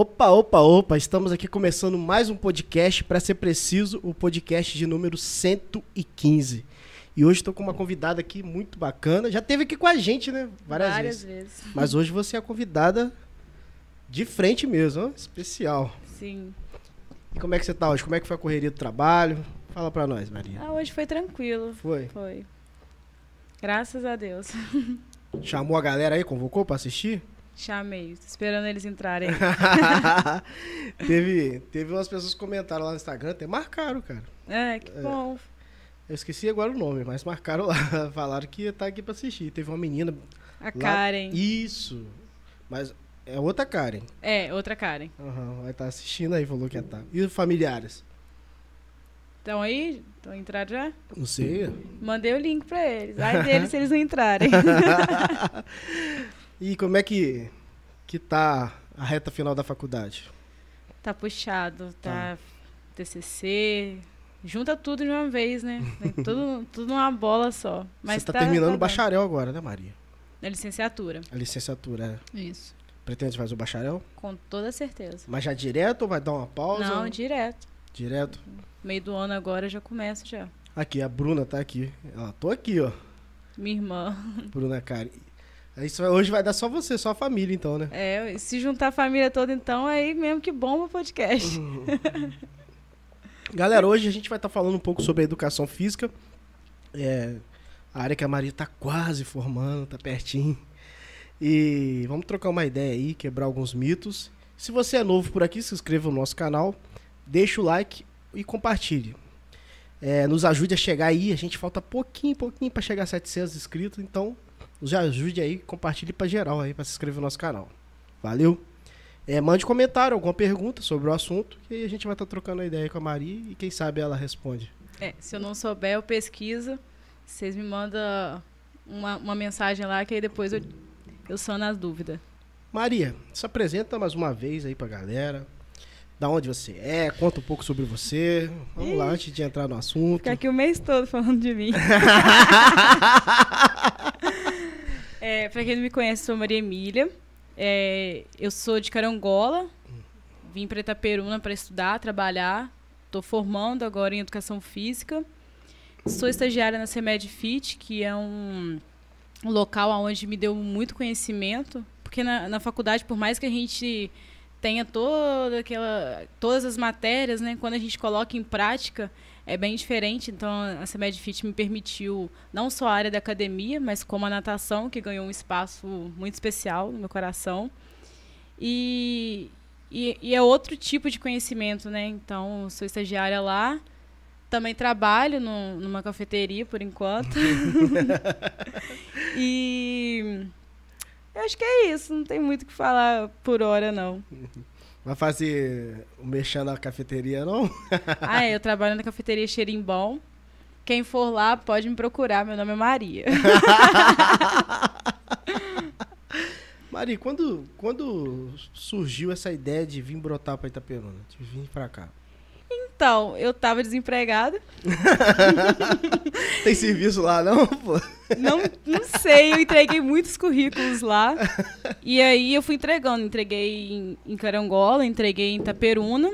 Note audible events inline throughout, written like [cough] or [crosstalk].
Opa, opa, opa, estamos aqui começando mais um podcast, para ser preciso, o podcast de número 115. E hoje estou com uma convidada aqui muito bacana. Já teve aqui com a gente, né? Várias, Várias vezes. vezes. [laughs] Mas hoje você é a convidada de frente mesmo, ó, especial. Sim. E como é que você tá hoje? Como é que foi a correria do trabalho? Fala para nós, Maria. Ah, hoje foi tranquilo. Foi? Foi. Graças a Deus. [laughs] Chamou a galera aí, convocou para assistir? Chamei, tô esperando eles entrarem. [laughs] teve, teve umas pessoas que comentaram lá no Instagram, até marcaram, cara. É, que é. bom. Eu esqueci agora o nome, mas marcaram lá. [laughs] Falaram que ia estar aqui pra assistir. Teve uma menina. A lá... Karen. Isso. Mas é outra Karen. É, outra Karen. Uhum, vai estar tá assistindo aí, falou que ia estar. Tá. E os familiares? Estão aí? Estão entrando já? Não sei. Mandei o link pra eles. Ai deles se eles não entrarem. [laughs] E como é que, que tá a reta final da faculdade? Tá puxado, tá, tá. TCC, junta tudo de uma vez, né? [laughs] tudo, tudo numa bola só. Mas Você tá, tá terminando tá o bacharel agora, né, Maria? A licenciatura. A licenciatura, é. Isso. Pretende fazer o bacharel? Com toda certeza. Mas já direto ou vai dar uma pausa? Não, direto. Direto? Meio do ano agora já começa já. Aqui, a Bruna tá aqui. Ela, tô aqui, ó. Minha irmã. Bruna Karen. Isso hoje vai dar só você, só a família, então, né? É, se juntar a família toda, então, aí mesmo que bomba o podcast. [laughs] Galera, hoje a gente vai estar tá falando um pouco sobre a educação física. É, a área que a Maria está quase formando, está pertinho. E vamos trocar uma ideia aí, quebrar alguns mitos. Se você é novo por aqui, se inscreva no nosso canal, deixa o like e compartilhe. É, nos ajude a chegar aí, a gente falta pouquinho, pouquinho para chegar a 700 inscritos, então nos ajude aí, compartilhe para geral aí, para se inscrever no nosso canal. Valeu? É, mande comentário, alguma pergunta sobre o assunto, que a gente vai estar tá trocando a ideia com a Maria e quem sabe ela responde. É, se eu não souber, eu pesquiso. Vocês me mandam uma, uma mensagem lá que aí depois eu, eu sano as dúvidas. Maria, se apresenta mais uma vez aí pra galera. Da onde você é, conta um pouco sobre você. Vamos Ih, lá, antes de entrar no assunto. Ficar aqui o mês todo falando de mim. [laughs] É, pra quem não me conhece, sou Maria Emília. É, eu sou de Carangola. Vim para Itaperuna para estudar, trabalhar. Estou formando agora em Educação Física. Sou estagiária na CEMED Fit, que é um, um local onde me deu muito conhecimento. Porque na, na faculdade, por mais que a gente tenha toda aquela, todas as matérias, né, quando a gente coloca em prática, é bem diferente. Então, a CEMED Fit me permitiu não só a área da academia, mas como a natação, que ganhou um espaço muito especial no meu coração. E, e, e é outro tipo de conhecimento, né? Então, sou estagiária lá. Também trabalho no, numa cafeteria, por enquanto. [laughs] e eu acho que é isso. Não tem muito o que falar por hora, não. [laughs] Vai fazer o mexer na cafeteria, não? [laughs] ah, é, eu trabalho na cafeteria Xerimbom. Quem for lá pode me procurar, meu nome é Maria. [laughs] Maria, quando, quando surgiu essa ideia de vir brotar para Itaperuna, de vir para cá? Então, eu tava desempregada. [laughs] Tem serviço lá, não, pô? Não, não sei, eu entreguei muitos currículos lá. E aí eu fui entregando. Entreguei em, em Carangola, entreguei em Itaperuna.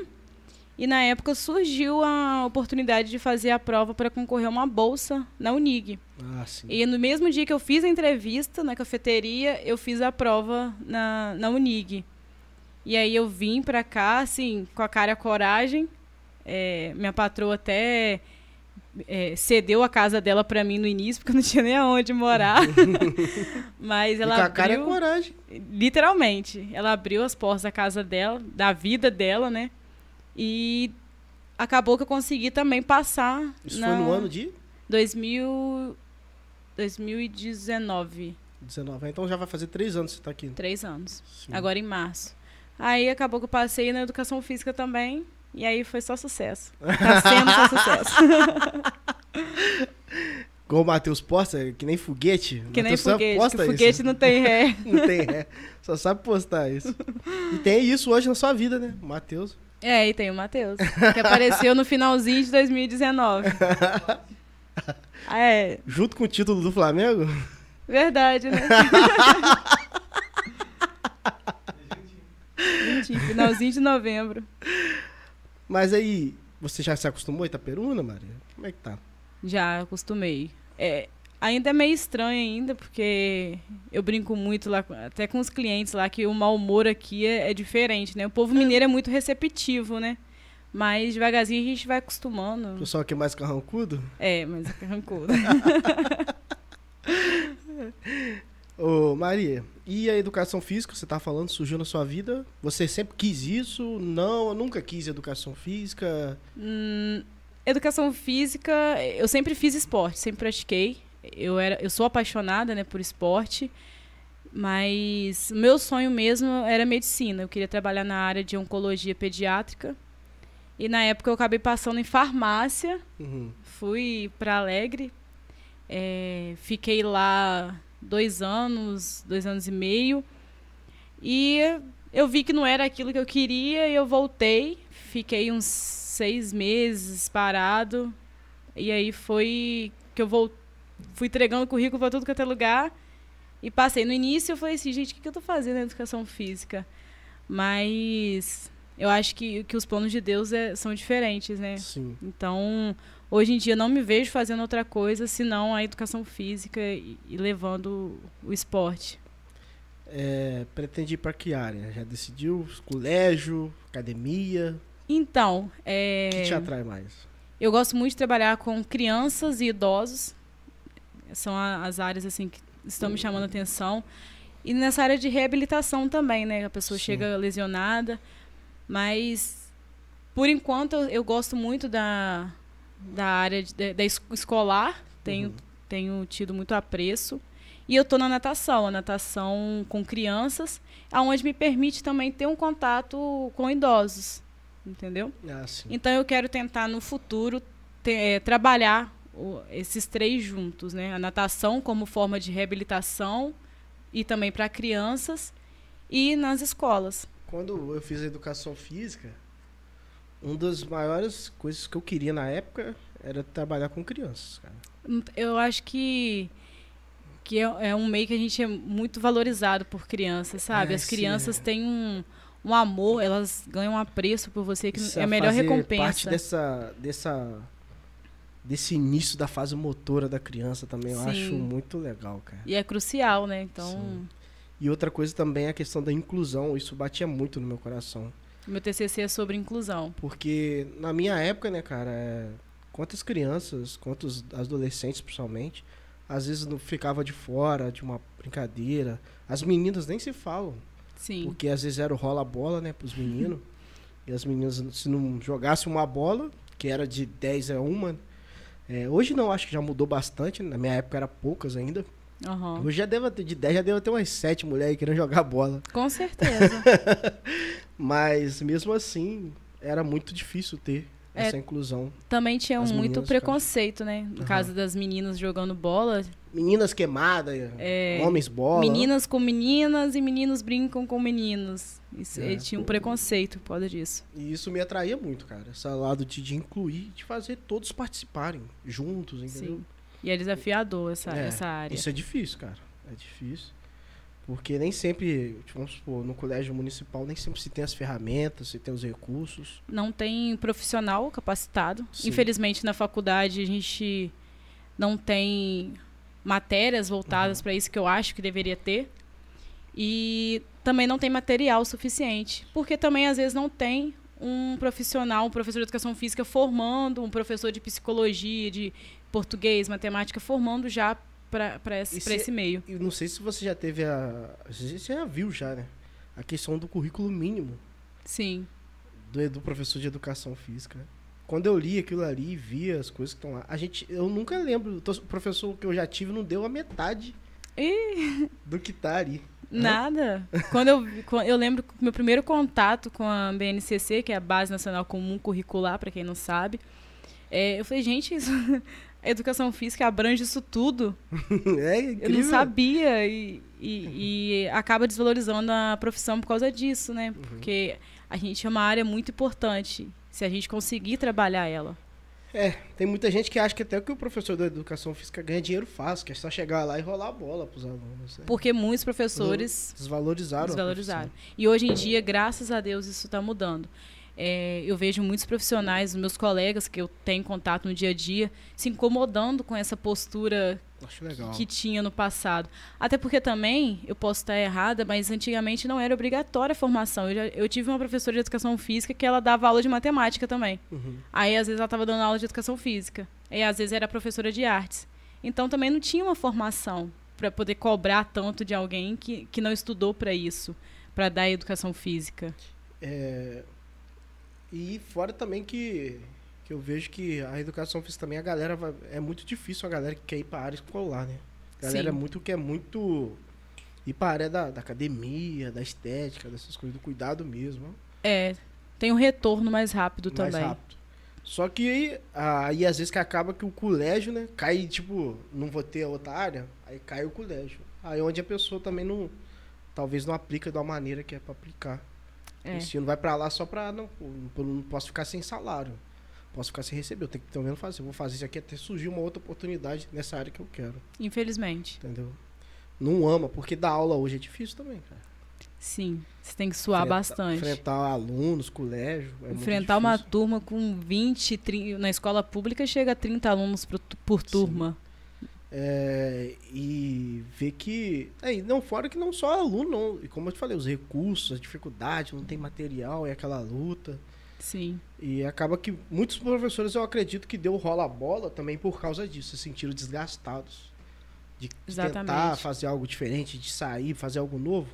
E na época surgiu a oportunidade de fazer a prova para concorrer a uma bolsa na Unig. Ah, sim. E no mesmo dia que eu fiz a entrevista na cafeteria, eu fiz a prova na, na Unig. E aí eu vim para cá, assim, com a cara e a coragem. É, minha patroa até é, cedeu a casa dela para mim no início, porque eu não tinha nem aonde morar. [laughs] Mas ela e com a cara é coragem. Literalmente. Ela abriu as portas da casa dela, da vida dela, né? E acabou que eu consegui também passar. Isso na... foi no ano de? 2000... 2019. 19. Então já vai fazer três anos que você está aqui. Três anos. Sim. Agora em março. Aí acabou que eu passei na educação física também. E aí foi só sucesso. Tá sendo só sucesso. [laughs] Igual o Matheus posta, que nem foguete. Que nem foguete. Posta que foguete não tem ré. [laughs] não tem ré. Só sabe postar isso. E tem isso hoje na sua vida, né? O Matheus. É, e tem o Matheus. Que apareceu no finalzinho de 2019. [laughs] é. Junto com o título do Flamengo? Verdade, né? finalzinho de novembro. Mas aí, você já se acostumou a Itaperuna, Maria? Como é que tá? Já acostumei. É, ainda é meio estranho ainda, porque eu brinco muito lá, até com os clientes lá, que o mau humor aqui é, é diferente, né? O povo mineiro é muito receptivo, né? Mas devagarzinho a gente vai acostumando. O pessoal aqui é mais carrancudo? É, mais carrancudo. [laughs] Ô, Maria, e a educação física, você tá falando, surgiu na sua vida? Você sempre quis isso? Não, eu nunca quis educação física. Hum, educação física, eu sempre fiz esporte, sempre pratiquei. Eu, era, eu sou apaixonada né, por esporte, mas o meu sonho mesmo era medicina. Eu queria trabalhar na área de oncologia pediátrica. E na época eu acabei passando em farmácia, Uhum. fui para Alegre, é, fiquei lá dois anos, dois anos e meio. E eu vi que não era aquilo que eu queria e eu voltei. Fiquei uns seis meses parado. E aí foi que eu vol fui entregando currículo para tudo é lugar. E passei. No início eu falei assim, gente, o que, eu tô fazendo na educação física? Mas eu acho que, que os planos de Deus é, são diferentes, né? Sim. Então, hoje em dia não me vejo fazendo outra coisa senão a educação física e, e levando o esporte. É, pretende ir pra que área? Já decidiu? Colégio, academia? Então, O é, que te atrai mais? eu gosto muito de trabalhar com crianças e idosos. São as áreas assim que estão me chamando a atenção. E nessa área de reabilitação também, né? A pessoa Sim. chega lesionada. Mas, por enquanto, eu, eu gosto muito da, da área de- da, da es- escolar. Tenho, Uhum. tenho tido muito apreço. E eu estou na natação, a natação com crianças, aonde me permite também ter um contato com idosos, entendeu? Ah. Então eu quero tentar no futuro ter- eh, trabalhar o- esses três juntos, né? A natação como forma de reabilitação e também para crianças e nas escolas. Quando eu fiz a educação física, uma das maiores coisas que eu queria na época era trabalhar com crianças, cara. Eu acho que que é, é um meio que a gente é muito valorizado por crianças, sabe? É, As sim, crianças é. têm um, um amor, elas ganham um apreço por você que Isso é a melhor fazer recompensa. parte dessa, dessa, desse início da fase motora da criança também, eu Sim. acho muito legal, cara. E é crucial, né? Então, Sim. E outra coisa também é a questão da inclusão, isso batia muito no meu coração. Meu TCC é sobre inclusão. Porque na minha época, né, cara, é, quantas crianças, quantos adolescentes principalmente, às vezes não ficava de fora de uma brincadeira. As meninas nem se falam, Sim. porque às vezes era o rola-bola, né, pros meninos. [laughs] e as meninas, se não jogassem uma bola, que era de 10 a 1, é, hoje não, acho que já mudou bastante, na minha época era poucas ainda. Aham. Hoje já deve ter, de 10 já deve ter umas 7 mulheres querendo jogar bola. Com certeza. [laughs] Mas mesmo assim, era muito difícil ter É, essa inclusão. Também tinha As muito preconceito, né? No Aham. caso das meninas jogando bola. Meninas queimadas, É, homens bola. Meninas com meninas e meninos brincam com meninos. Isso, É. tinha um preconceito por causa disso. E isso me atraía muito, cara. Esse lado de, de incluir, de fazer todos participarem juntos, entendeu? Sim. E é desafiador essa, É, essa área. Isso é difícil, cara. É difícil. Porque nem sempre, tipo, vamos supor, no colégio municipal, nem sempre se tem as ferramentas, se tem os recursos. Não tem profissional capacitado. Sim. Infelizmente, na faculdade, a gente não tem matérias Uhum. voltadas para isso que eu acho que deveria ter. E também não tem material suficiente. Porque também, às vezes, não tem um profissional, um professor de educação física formando, um professor de psicologia, de português, matemática, formando já para esse, E se- esse meio. E não sei se você já teve a. Você já viu já, né? A questão do currículo mínimo Sim. do, do professor de educação física. Quando eu li aquilo ali e via as coisas que estão lá, a gente. Eu nunca lembro. O professor que eu já tive não deu a metade do que tá ali. Nada. Quando eu, eu lembro que o meu primeiro contato com a BNCC, que é a Base Nacional Comum Curricular, para quem não sabe, é, eu falei, gente, isso, a educação física abrange isso tudo. [laughs] é Eu incrível. não sabia e, e, e acaba desvalorizando a profissão por causa disso, né? Porque a gente é uma área muito importante se a gente conseguir trabalhar ela. É, tem muita gente que acha que até que o professor da educação física ganha dinheiro fácil, que é só chegar lá e rolar a bola pros alunos. né? Porque muitos professores Desvalorizaram. desvalorizaram. E hoje em dia, graças a Deus, isso está mudando. É, eu vejo muitos profissionais, meus colegas que eu tenho contato no dia a dia, se incomodando com essa postura legal. que tinha no passado. Até porque também, eu posso estar errada, mas antigamente não era obrigatória a formação. Eu, já- eu tive uma professora de educação física que ela dava aula de matemática também. Uhum. Aí, às vezes, ela estava dando aula de educação física. Aí, às vezes, era professora de artes. Então, também não tinha uma formação para poder cobrar tanto de alguém que, que não estudou para isso, para dar educação física. É, E fora também que, que eu vejo que a educação física também, a galera vai- é muito difícil a galera que quer ir para área escolar, né? A galera Sim. é muito quer muito ir para área da, da academia, da estética, dessas coisas, do cuidado mesmo. É, tem um retorno mais rápido mais também. rápido. Só que aí, aí às vezes que acaba que o colégio, né, cai, tipo, não vou ter outra área, aí cai o colégio. Aí onde a pessoa também não, talvez não aplica da maneira que é para aplicar. É. O ensino vai para lá só para não, não, posso ficar sem salário. Posso ficar sem receber, eu tenho que também fazer. Eu vou fazer isso aqui até surgir uma outra oportunidade nessa área que eu quero, Infelizmente. entendeu? Não ama, porque dar aula hoje é difícil também, cara. Sim, você tem que suar Enfrentar- bastante. Enfrentar alunos, colégio. É Enfrentar uma turma com 20, 30, na escola pública chega a 30 alunos por, por Sim. É, e ver que. É, não, fora que não só aluno, não. E como eu te falei, os recursos, as dificuldades, não tem material, é aquela luta. Sim, E acaba que muitos professores eu acredito que deu rola a bola também por causa disso, se sentiram desgastados. De de tentar Exatamente. fazer algo diferente, de sair, fazer algo novo.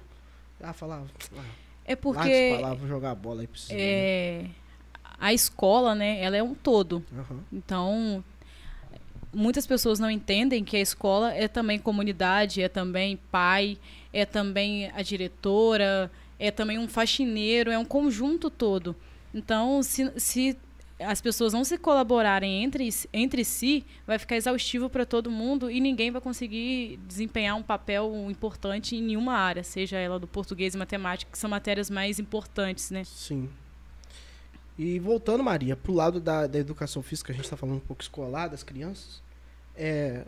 Ah, falar, ah, é porque palavra, vou jogar a bola aí pra é, a escola, né, ela é um todo. Aham. Então, muitas pessoas não entendem que a escola é também comunidade, é também pai, é também a diretora, é também um faxineiro, é um conjunto todo. Então, se, se as pessoas não se colaborarem entre, entre si, vai ficar exaustivo para todo mundo e ninguém vai conseguir desempenhar um papel importante em nenhuma área, seja ela do português e matemática, que são matérias mais importantes, né? Sim. E voltando, Maria, pro lado da, da educação física, a gente está falando um pouco escolar das crianças. É,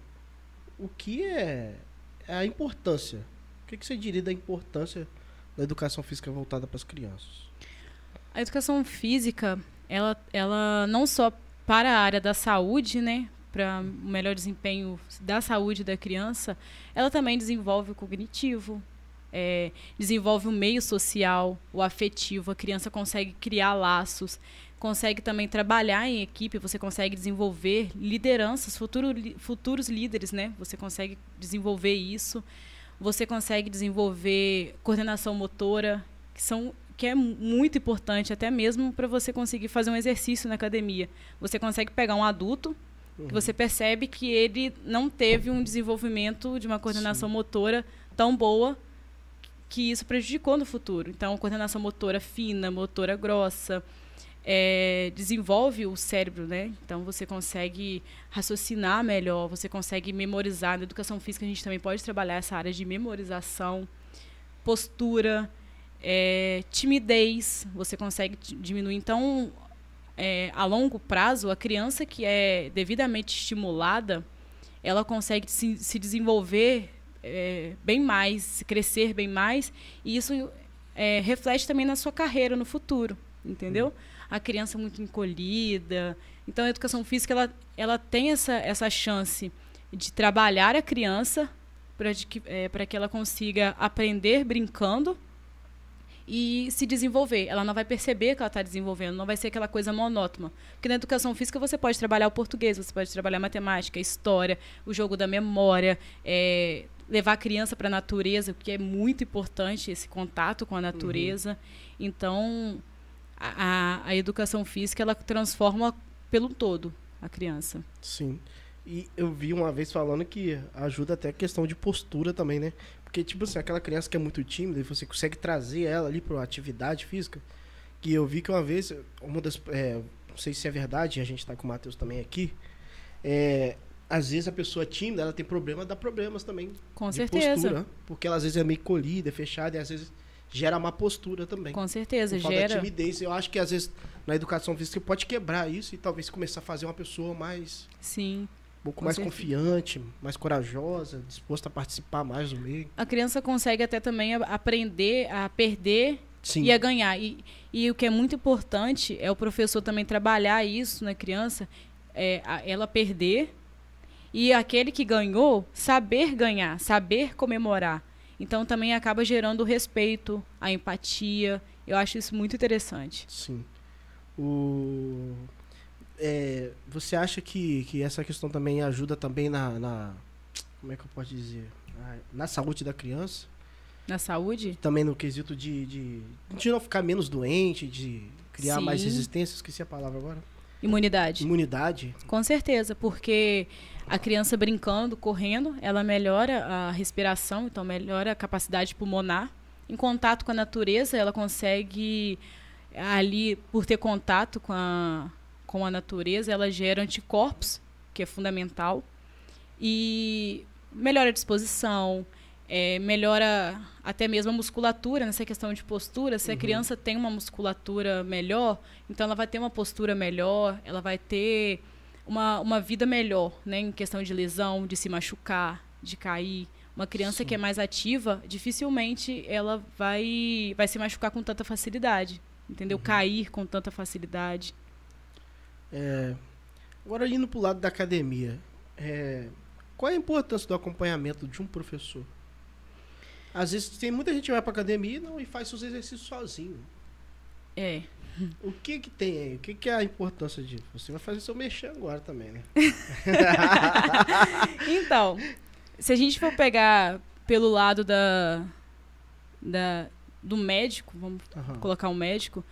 o que é, é a importância? O que, que você diria da importância da educação física voltada para as crianças? A educação física, ela, ela não só para a área da saúde, né, para o melhor desempenho da saúde da criança, ela também desenvolve o cognitivo, é, desenvolve o meio social, o afetivo. A criança consegue criar laços, consegue também trabalhar em equipe, você consegue desenvolver lideranças, futuro, futuros líderes, né? Você consegue desenvolver isso. Você consegue desenvolver coordenação motora, que são que é mu- muito importante até mesmo para você conseguir fazer um exercício na academia. Você consegue pegar um adulto Uhum. que você percebe que ele não teve um desenvolvimento de uma coordenação motora tão boa que isso prejudicou no futuro. Então, coordenação motora fina, motora grossa, é, desenvolve o cérebro, né? Então, você consegue raciocinar melhor, você consegue memorizar. Na educação física, a gente também pode trabalhar essa área de memorização, postura, é, timidez, você consegue diminuir. Então, é, a longo prazo, a criança que é devidamente estimulada, ela consegue se, se desenvolver é, bem mais, crescer bem mais, e isso é, reflete também na sua carreira no futuro, entendeu? A criança muito encolhida. Então, a educação física ela, ela tem essa, essa chance de trabalhar a criança para que, é, que ela consiga aprender brincando e se desenvolver. Ela não vai perceber que ela está desenvolvendo, não vai ser aquela coisa monótona. Porque na educação física você pode trabalhar o português, você pode trabalhar matemática, história, o jogo da memória, é, levar a criança para a natureza, porque é muito importante esse contato com a natureza. Então, a, a, educação física ela transforma pelo todo a criança. Sim. E eu vi uma vez falando que ajuda até a questão de postura também, né? Porque, tipo assim, aquela criança que é muito tímida e você consegue trazer ela ali para atividade física. Que eu vi que uma vez, uma das. é, não sei se é verdade, a gente tá com o Matheus também aqui. É, às vezes a pessoa tímida, ela tem problema, dá problemas também. Com de certeza. postura. Porque ela às vezes é meio colhida, é fechada, e às vezes gera má postura também. Com certeza, Por gera. de timidez. Eu acho que às vezes na educação física você pode quebrar isso e talvez começar a fazer uma pessoa mais Sim. um pouco Com mais certeza. confiante, mais corajosa, disposta a participar mais do meio. A criança consegue até também aprender a perder Sim. e a ganhar. E, e o que é muito importante é o professor também trabalhar isso na criança, é, a- ela perder e aquele que ganhou saber ganhar, saber comemorar. Então também acaba gerando o respeito, a empatia. Eu acho isso muito interessante. Sim. O é, você acha que, que essa questão também ajuda também na, na como é que eu posso dizer? Na saúde da criança? Na saúde? Também no quesito de, de, de não ficar menos doente, de criar mais Sim. resistência, esqueci a palavra agora. Imunidade. Imunidade. Com certeza, porque a criança brincando, correndo, ela melhora a respiração, então melhora a capacidade pulmonar. Em contato com a natureza, ela consegue ali, por ter contato com a, com a natureza, ela gera anticorpos, que é fundamental, e melhora a disposição, é, melhora até mesmo a musculatura, nessa questão de postura. Se a Uhum. criança tem uma musculatura melhor, então ela vai ter uma postura melhor, ela vai ter uma, uma vida melhor, né? Em questão de lesão, de se machucar, de cair. Uma criança Sim. que é mais ativa, dificilmente ela vai, vai se machucar com tanta facilidade. Entendeu? Uhum. Cair com tanta facilidade. É, agora indo pro lado da academia, é, qual é a importância do acompanhamento de um professor? Às vezes tem muita gente que vai pra academia e não, e faz seus exercícios sozinho. É. O que que tem aí? O que que é a importância disso? Você vai fazer seu mexer agora também, né? [laughs] Então, se a gente for pegar pelo lado da, da do médico, vamos Aham. colocar um médico,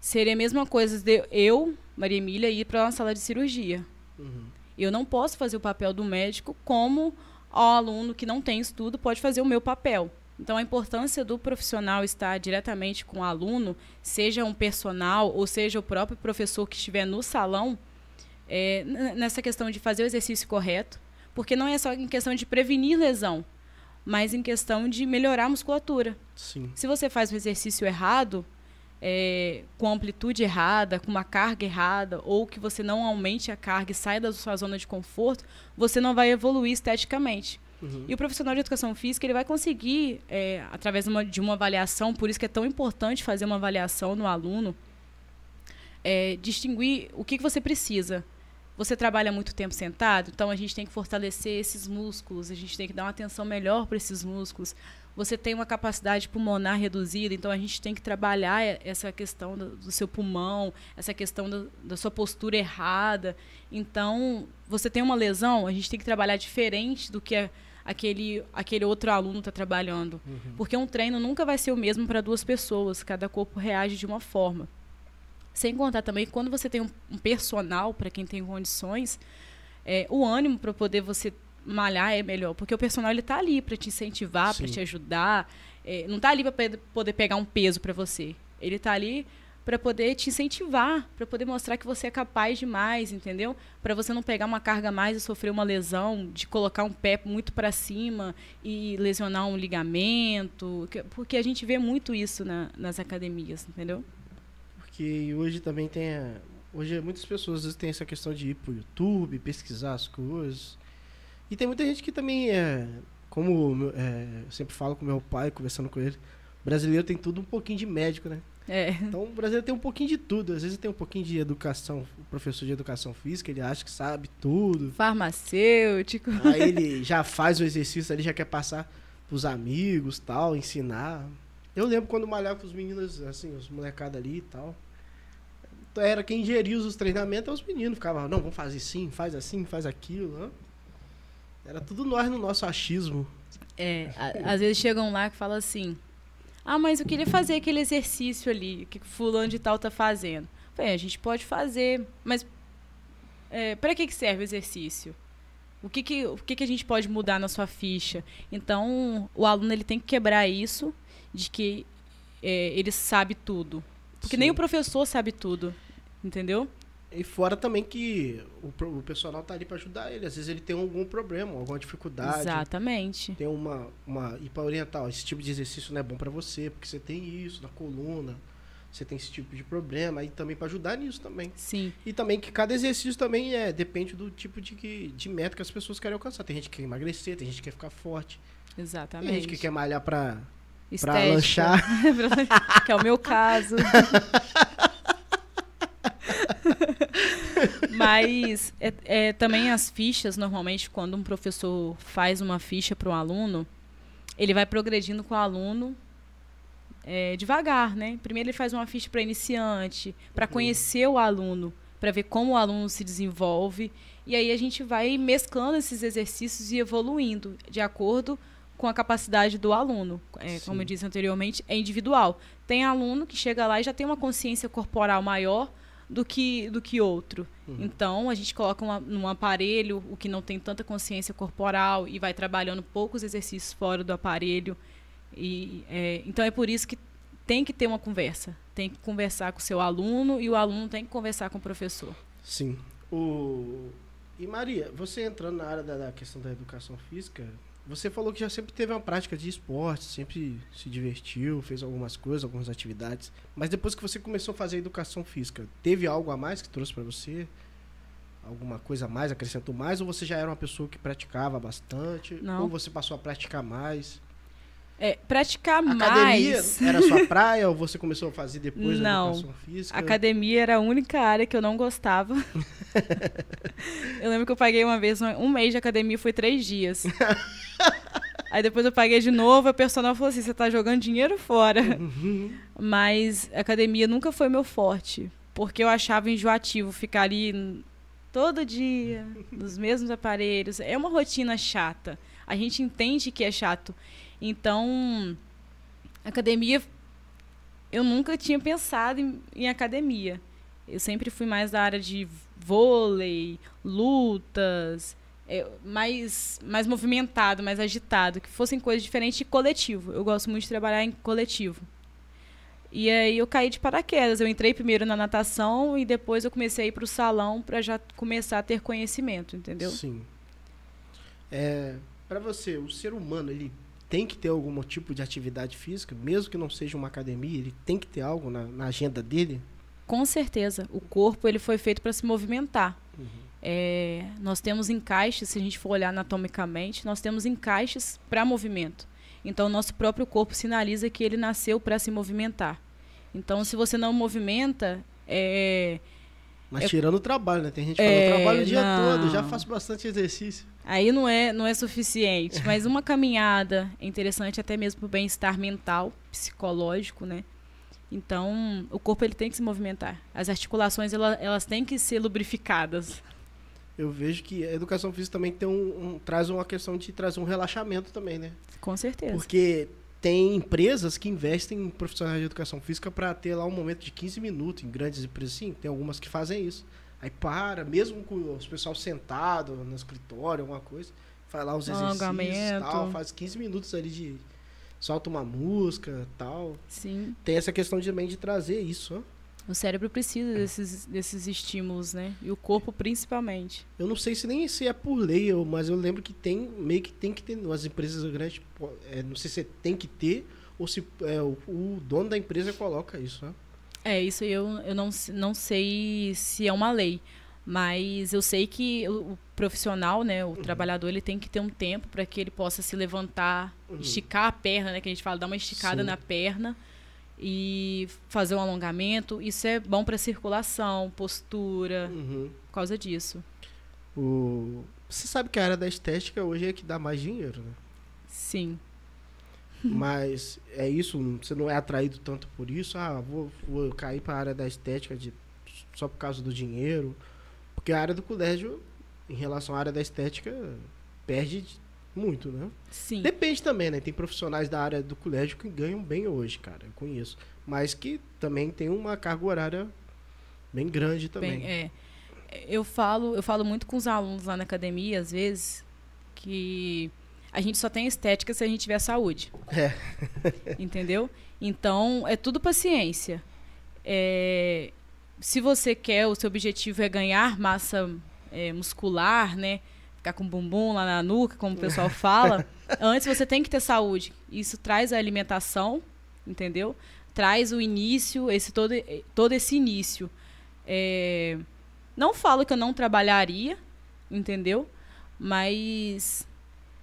seria a mesma coisa de eu, Maria Emília, ir para uma sala de cirurgia. Uhum. Eu não posso fazer o papel do médico como o aluno que não tem estudo pode fazer o meu papel. Então, a importância do profissional estar diretamente com o aluno, seja um personal ou seja o próprio professor que estiver no salão, é, nessa questão de fazer o exercício correto, porque não é só em questão de prevenir lesão, mas em questão de melhorar a musculatura. Sim. Se você faz o exercício errado, é, com amplitude errada, com uma carga errada, ou que você não aumente a carga e saia da sua zona de conforto, você não vai evoluir esteticamente. Uhum. E o profissional de educação física ele vai conseguir, é, através de uma, de uma avaliação, por isso que é tão importante fazer uma avaliação no aluno, é, distinguir o que, que você precisa. Você trabalha muito tempo sentado, então a gente tem que fortalecer esses músculos, a gente tem que dar uma atenção melhor para esses músculos. Você tem uma capacidade pulmonar reduzida, então a gente tem que trabalhar essa questão do, do seu pulmão, essa questão do- da sua postura errada. Então, você tem uma lesão, a gente tem que trabalhar diferente do que a- aquele, aquele outro aluno está trabalhando. Uhum. Porque um treino nunca vai ser o mesmo para duas pessoas, cada corpo reage de uma forma. Sem contar também que quando você tem um, um personal, para quem tem condições, é, o ânimo para poder você malhar é melhor, porque o personal ele tá ali para te incentivar, para te ajudar, é, não tá ali para poder pegar um peso para você. Ele tá ali para poder te incentivar, para poder mostrar que você é capaz de mais, entendeu? Para você não pegar uma carga mais e sofrer uma lesão, de colocar um pé muito para cima e lesionar um ligamento, que- porque a gente vê muito isso na- nas academias, entendeu? Porque hoje também tem. a- Hoje muitas pessoas às vezes têm essa questão de ir pro YouTube, pesquisar as coisas. E tem muita gente que também é. Como é, eu sempre falo com meu pai, conversando com ele, brasileiro tem tudo um pouquinho de médico, né? É, Então o brasileiro tem um pouquinho de tudo. Às vezes tem um pouquinho de educação, o professor de educação física, ele acha que sabe tudo. farmacêutico. Aí [laughs] ele já faz o exercício ali, já quer passar pros amigos tal, ensinar. Eu lembro quando malhava com os meninos, assim, os molecados ali e tal. Era quem geria os treinamentos, os meninos ficavam, não, vamos fazer assim, faz assim, faz aquilo. né? Era tudo nós no nosso achismo. É, a- às vezes chegam lá que falam assim: Ah, mas eu queria fazer aquele exercício ali, que fulano de tal tá fazendo. Falei, a gente pode fazer, mas é, para que, que serve o exercício? O que que, o que que a gente pode mudar na sua ficha? Então, o aluno ele tem que quebrar isso de que é, ele sabe tudo. Porque nem Sim. o professor sabe tudo, entendeu? E fora também que o, o personal tá ali para ajudar ele. Às vezes ele tem algum problema, alguma dificuldade. Exatamente. Tem uma, uma e para orientar, ó, esse tipo de exercício não é bom para você, porque você tem isso na coluna, você tem esse tipo de problema, e também para ajudar nisso também. Sim, E também que cada exercício também é depende do tipo de, que, de meta que as pessoas querem alcançar. Tem gente que quer emagrecer, tem gente que quer ficar forte, tem exatamente. gente que quer malhar para Estética, [laughs] pra lanchar. que é o meu caso. [laughs] Mas é, é, também as fichas, normalmente, quando um professor faz uma ficha para um aluno, ele vai progredindo com o aluno é, devagar, né? Primeiro ele faz uma ficha para iniciante, para conhecer o aluno, para ver como o aluno se desenvolve. E aí a gente vai mesclando esses exercícios e evoluindo de acordo com a capacidade do aluno. É, como eu disse anteriormente, é individual. Tem aluno que chega lá e já tem uma consciência corporal maior do que, do que outro. Então, a gente coloca uma, num aparelho o que não tem tanta consciência corporal e vai trabalhando poucos exercícios fora do aparelho. E, é, então, é por isso que tem que ter uma conversa. Tem que conversar com o seu aluno e o aluno tem que conversar com o professor. Sim. O... E Maria, você entrando na área da, da questão da educação física, você falou que já sempre teve uma prática de esporte, sempre se divertiu, fez algumas coisas, algumas atividades. Mas depois que você começou a fazer educação física, teve algo a mais que trouxe pra você? Alguma coisa a mais, acrescentou mais? Ou você já era uma pessoa que praticava bastante? Não. Ou você passou a praticar mais? É, praticar Academia mais. era sua [laughs] praia ou você começou a fazer depois Não. a educação física? Academia era a única área que eu não gostava. [laughs] eu lembro que eu paguei uma vez, um mês de academia foi três dias. [laughs] Aí depois eu paguei de novo, a personal falou assim: você tá jogando dinheiro fora. Uhum. Mas academia nunca foi meu forte. Porque eu achava enjoativo ficar ali todo dia, nos mesmos aparelhos. É uma rotina chata. A gente entende que é chato. Então, academia, eu nunca tinha pensado em, em academia. Eu sempre fui mais da área de vôlei, lutas, é, mais, mais movimentado, mais agitado, que fossem coisas diferentes de coletivo. Eu gosto muito de trabalhar em coletivo. E aí eu caí de paraquedas. Eu entrei primeiro na natação e depois eu comecei a ir para o salão para já começar a ter conhecimento, entendeu? Sim. É, para você, o ser humano, ele tem que ter algum tipo de atividade física, mesmo que não seja uma academia, ele tem que ter algo na, na agenda dele? Com certeza. O corpo ele foi feito para se movimentar. É, nós temos encaixes, se a gente for olhar anatomicamente, nós temos encaixes para movimento. Então, o nosso próprio corpo sinaliza que ele nasceu para se movimentar. Então, se você não movimenta, é, Mas É- tirando o trabalho, né? Tem gente que É, fala, eu trabalho o dia não. todo, já faço bastante exercício. Aí não é, não é suficiente, [laughs] mas uma caminhada é interessante até mesmo para o bem-estar mental, psicológico, né? Então, o corpo ele tem que se movimentar. As articulações ela- elas têm que ser lubrificadas. Eu vejo que a educação física também tem um, um- traz uma questão de trazer um relaxamento também, né? Com certeza. Porque tem empresas que investem em profissionais de educação física para ter lá um momento de 15 minutos, em grandes empresas, sim, tem algumas que fazem isso. Aí para, mesmo com os pessoal sentado no escritório, alguma coisa, faz lá os exercícios e tal, faz 15 minutos ali de solta uma música, tal. Sim. Tem essa questão também de trazer isso, ó. O cérebro precisa desses, desses estímulos, né? E o corpo principalmente. Eu não sei se nem se é por lei, mas eu lembro que tem, meio que tem que ter, as empresas grandes, é, não sei se tem que ter ou se é, o, o dono da empresa coloca isso, né? É, isso eu, eu não, não sei se é uma lei. Mas eu sei que o, o profissional, né, o trabalhador, ele tem que ter um tempo para que ele possa se levantar, Uhum. esticar a perna, né, que a gente fala, dar uma esticada Sim. na perna e fazer um alongamento. Isso é bom para circulação, postura, Uhum. por causa disso. O... Você sabe que a área da estética hoje é que dá mais dinheiro, né? Sim. Mas é isso, você não é atraído tanto por isso. Ah, vou, vou cair para a área da estética de, só por causa do dinheiro. Porque a área do colégio, em relação à área da estética, perde muito, né? Sim. Depende também, né? Tem profissionais da área do colégio que ganham bem hoje, cara. Eu conheço. Mas que também tem uma carga horária bem grande também. Bem, é. Eu falo, eu falo muito com os alunos lá na academia, às vezes, que a gente só tem estética se a gente tiver saúde. É. [laughs] Entendeu? Então, é tudo paciência. É, se você quer, o seu objetivo é ganhar massa é, muscular, né? Ficar com bumbum lá na nuca, como o pessoal fala, [laughs] antes você tem que ter saúde. Isso traz a alimentação, entendeu? Traz o início, esse todo, todo esse início. É, não falo que eu não trabalharia, entendeu? Mas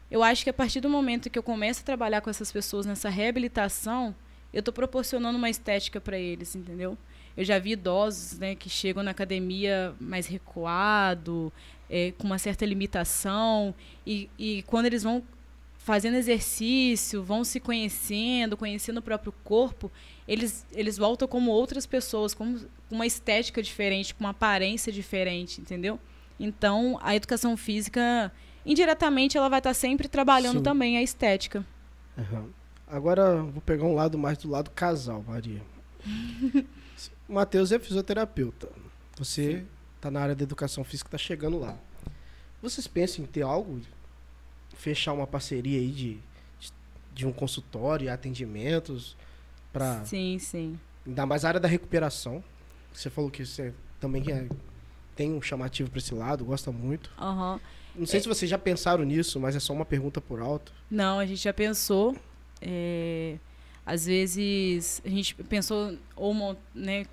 eu acho que a partir do momento que eu começo a trabalhar com essas pessoas nessa reabilitação, eu estou proporcionando uma estética para eles, entendeu? Eu já vi idosos né, que chegam na academia mais recuado, é, com uma certa limitação, e, e quando eles vão fazendo exercício, vão se conhecendo, conhecendo o próprio corpo, eles, eles voltam como outras pessoas, com uma estética diferente, com uma aparência diferente, entendeu? Então, a educação física, indiretamente, ela vai estar sempre trabalhando Sim. também a estética. Uhum. Agora, vou pegar um lado mais do lado casal, Maria. [laughs] o Matheus é fisioterapeuta. Você está na área da educação física, está chegando lá. Vocês pensam em ter algo? Fechar uma parceria aí de, de, um consultório, atendimentos? Pra, sim, sim. Ainda mais a área da recuperação. Você falou que você também é, tem um chamativo para esse lado, gosta muito. Não sei é... se vocês já pensaram nisso, mas é só uma pergunta por alto. Não, a gente já pensou. É... Às vezes a gente pensou, ou né,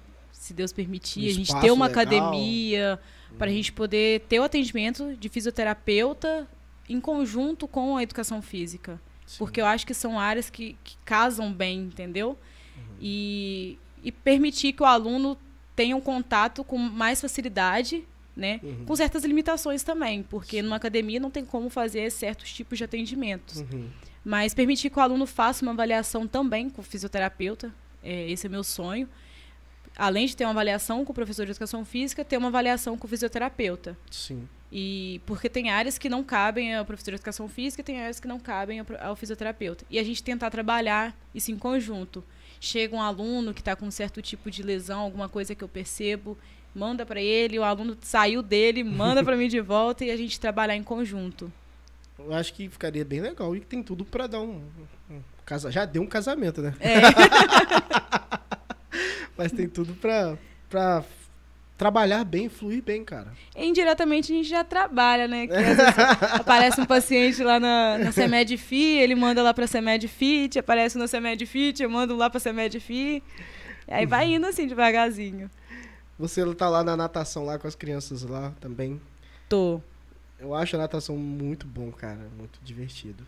se Deus permitir, um a gente ter uma legal. academia para a gente poder ter o atendimento de fisioterapeuta em conjunto com a educação física. Sim. Porque eu acho que são áreas que, que casam bem, entendeu? Uhum. E, e permitir que o aluno tenha um contato com mais facilidade, né? Uhum. Com certas limitações também, porque numa academia não tem como fazer certos tipos de atendimentos. Uhum. Mas permitir que o aluno faça uma avaliação também com o fisioterapeuta, é, esse é meu sonho. Além de ter uma avaliação com o professor de educação física, ter uma avaliação com o fisioterapeuta. Sim. E porque tem áreas que não cabem ao professor de educação física, tem áreas que não cabem ao, fisioterapeuta. E a gente tentar trabalhar isso em conjunto. Chega um aluno que está com um certo tipo de lesão, alguma coisa que eu percebo, manda para ele, o aluno saiu dele, manda para mim de [laughs] volta e a gente trabalhar em conjunto. Eu acho que ficaria bem legal e tem tudo para dar um, um, casa, já deu um casamento, né? É. [laughs] Mas tem tudo para para trabalhar bem, fluir bem, cara. Indiretamente a gente já trabalha, né? aparece um paciente lá na, na CEMED FI, ele manda lá pra CEMED FIT, aparece no CEMED FIT, eu mando lá pra CEMED FI. Aí vai indo assim, devagarzinho. Você tá lá na natação lá com as crianças lá também? Tô. Eu acho a natação muito bom, cara. Muito divertido.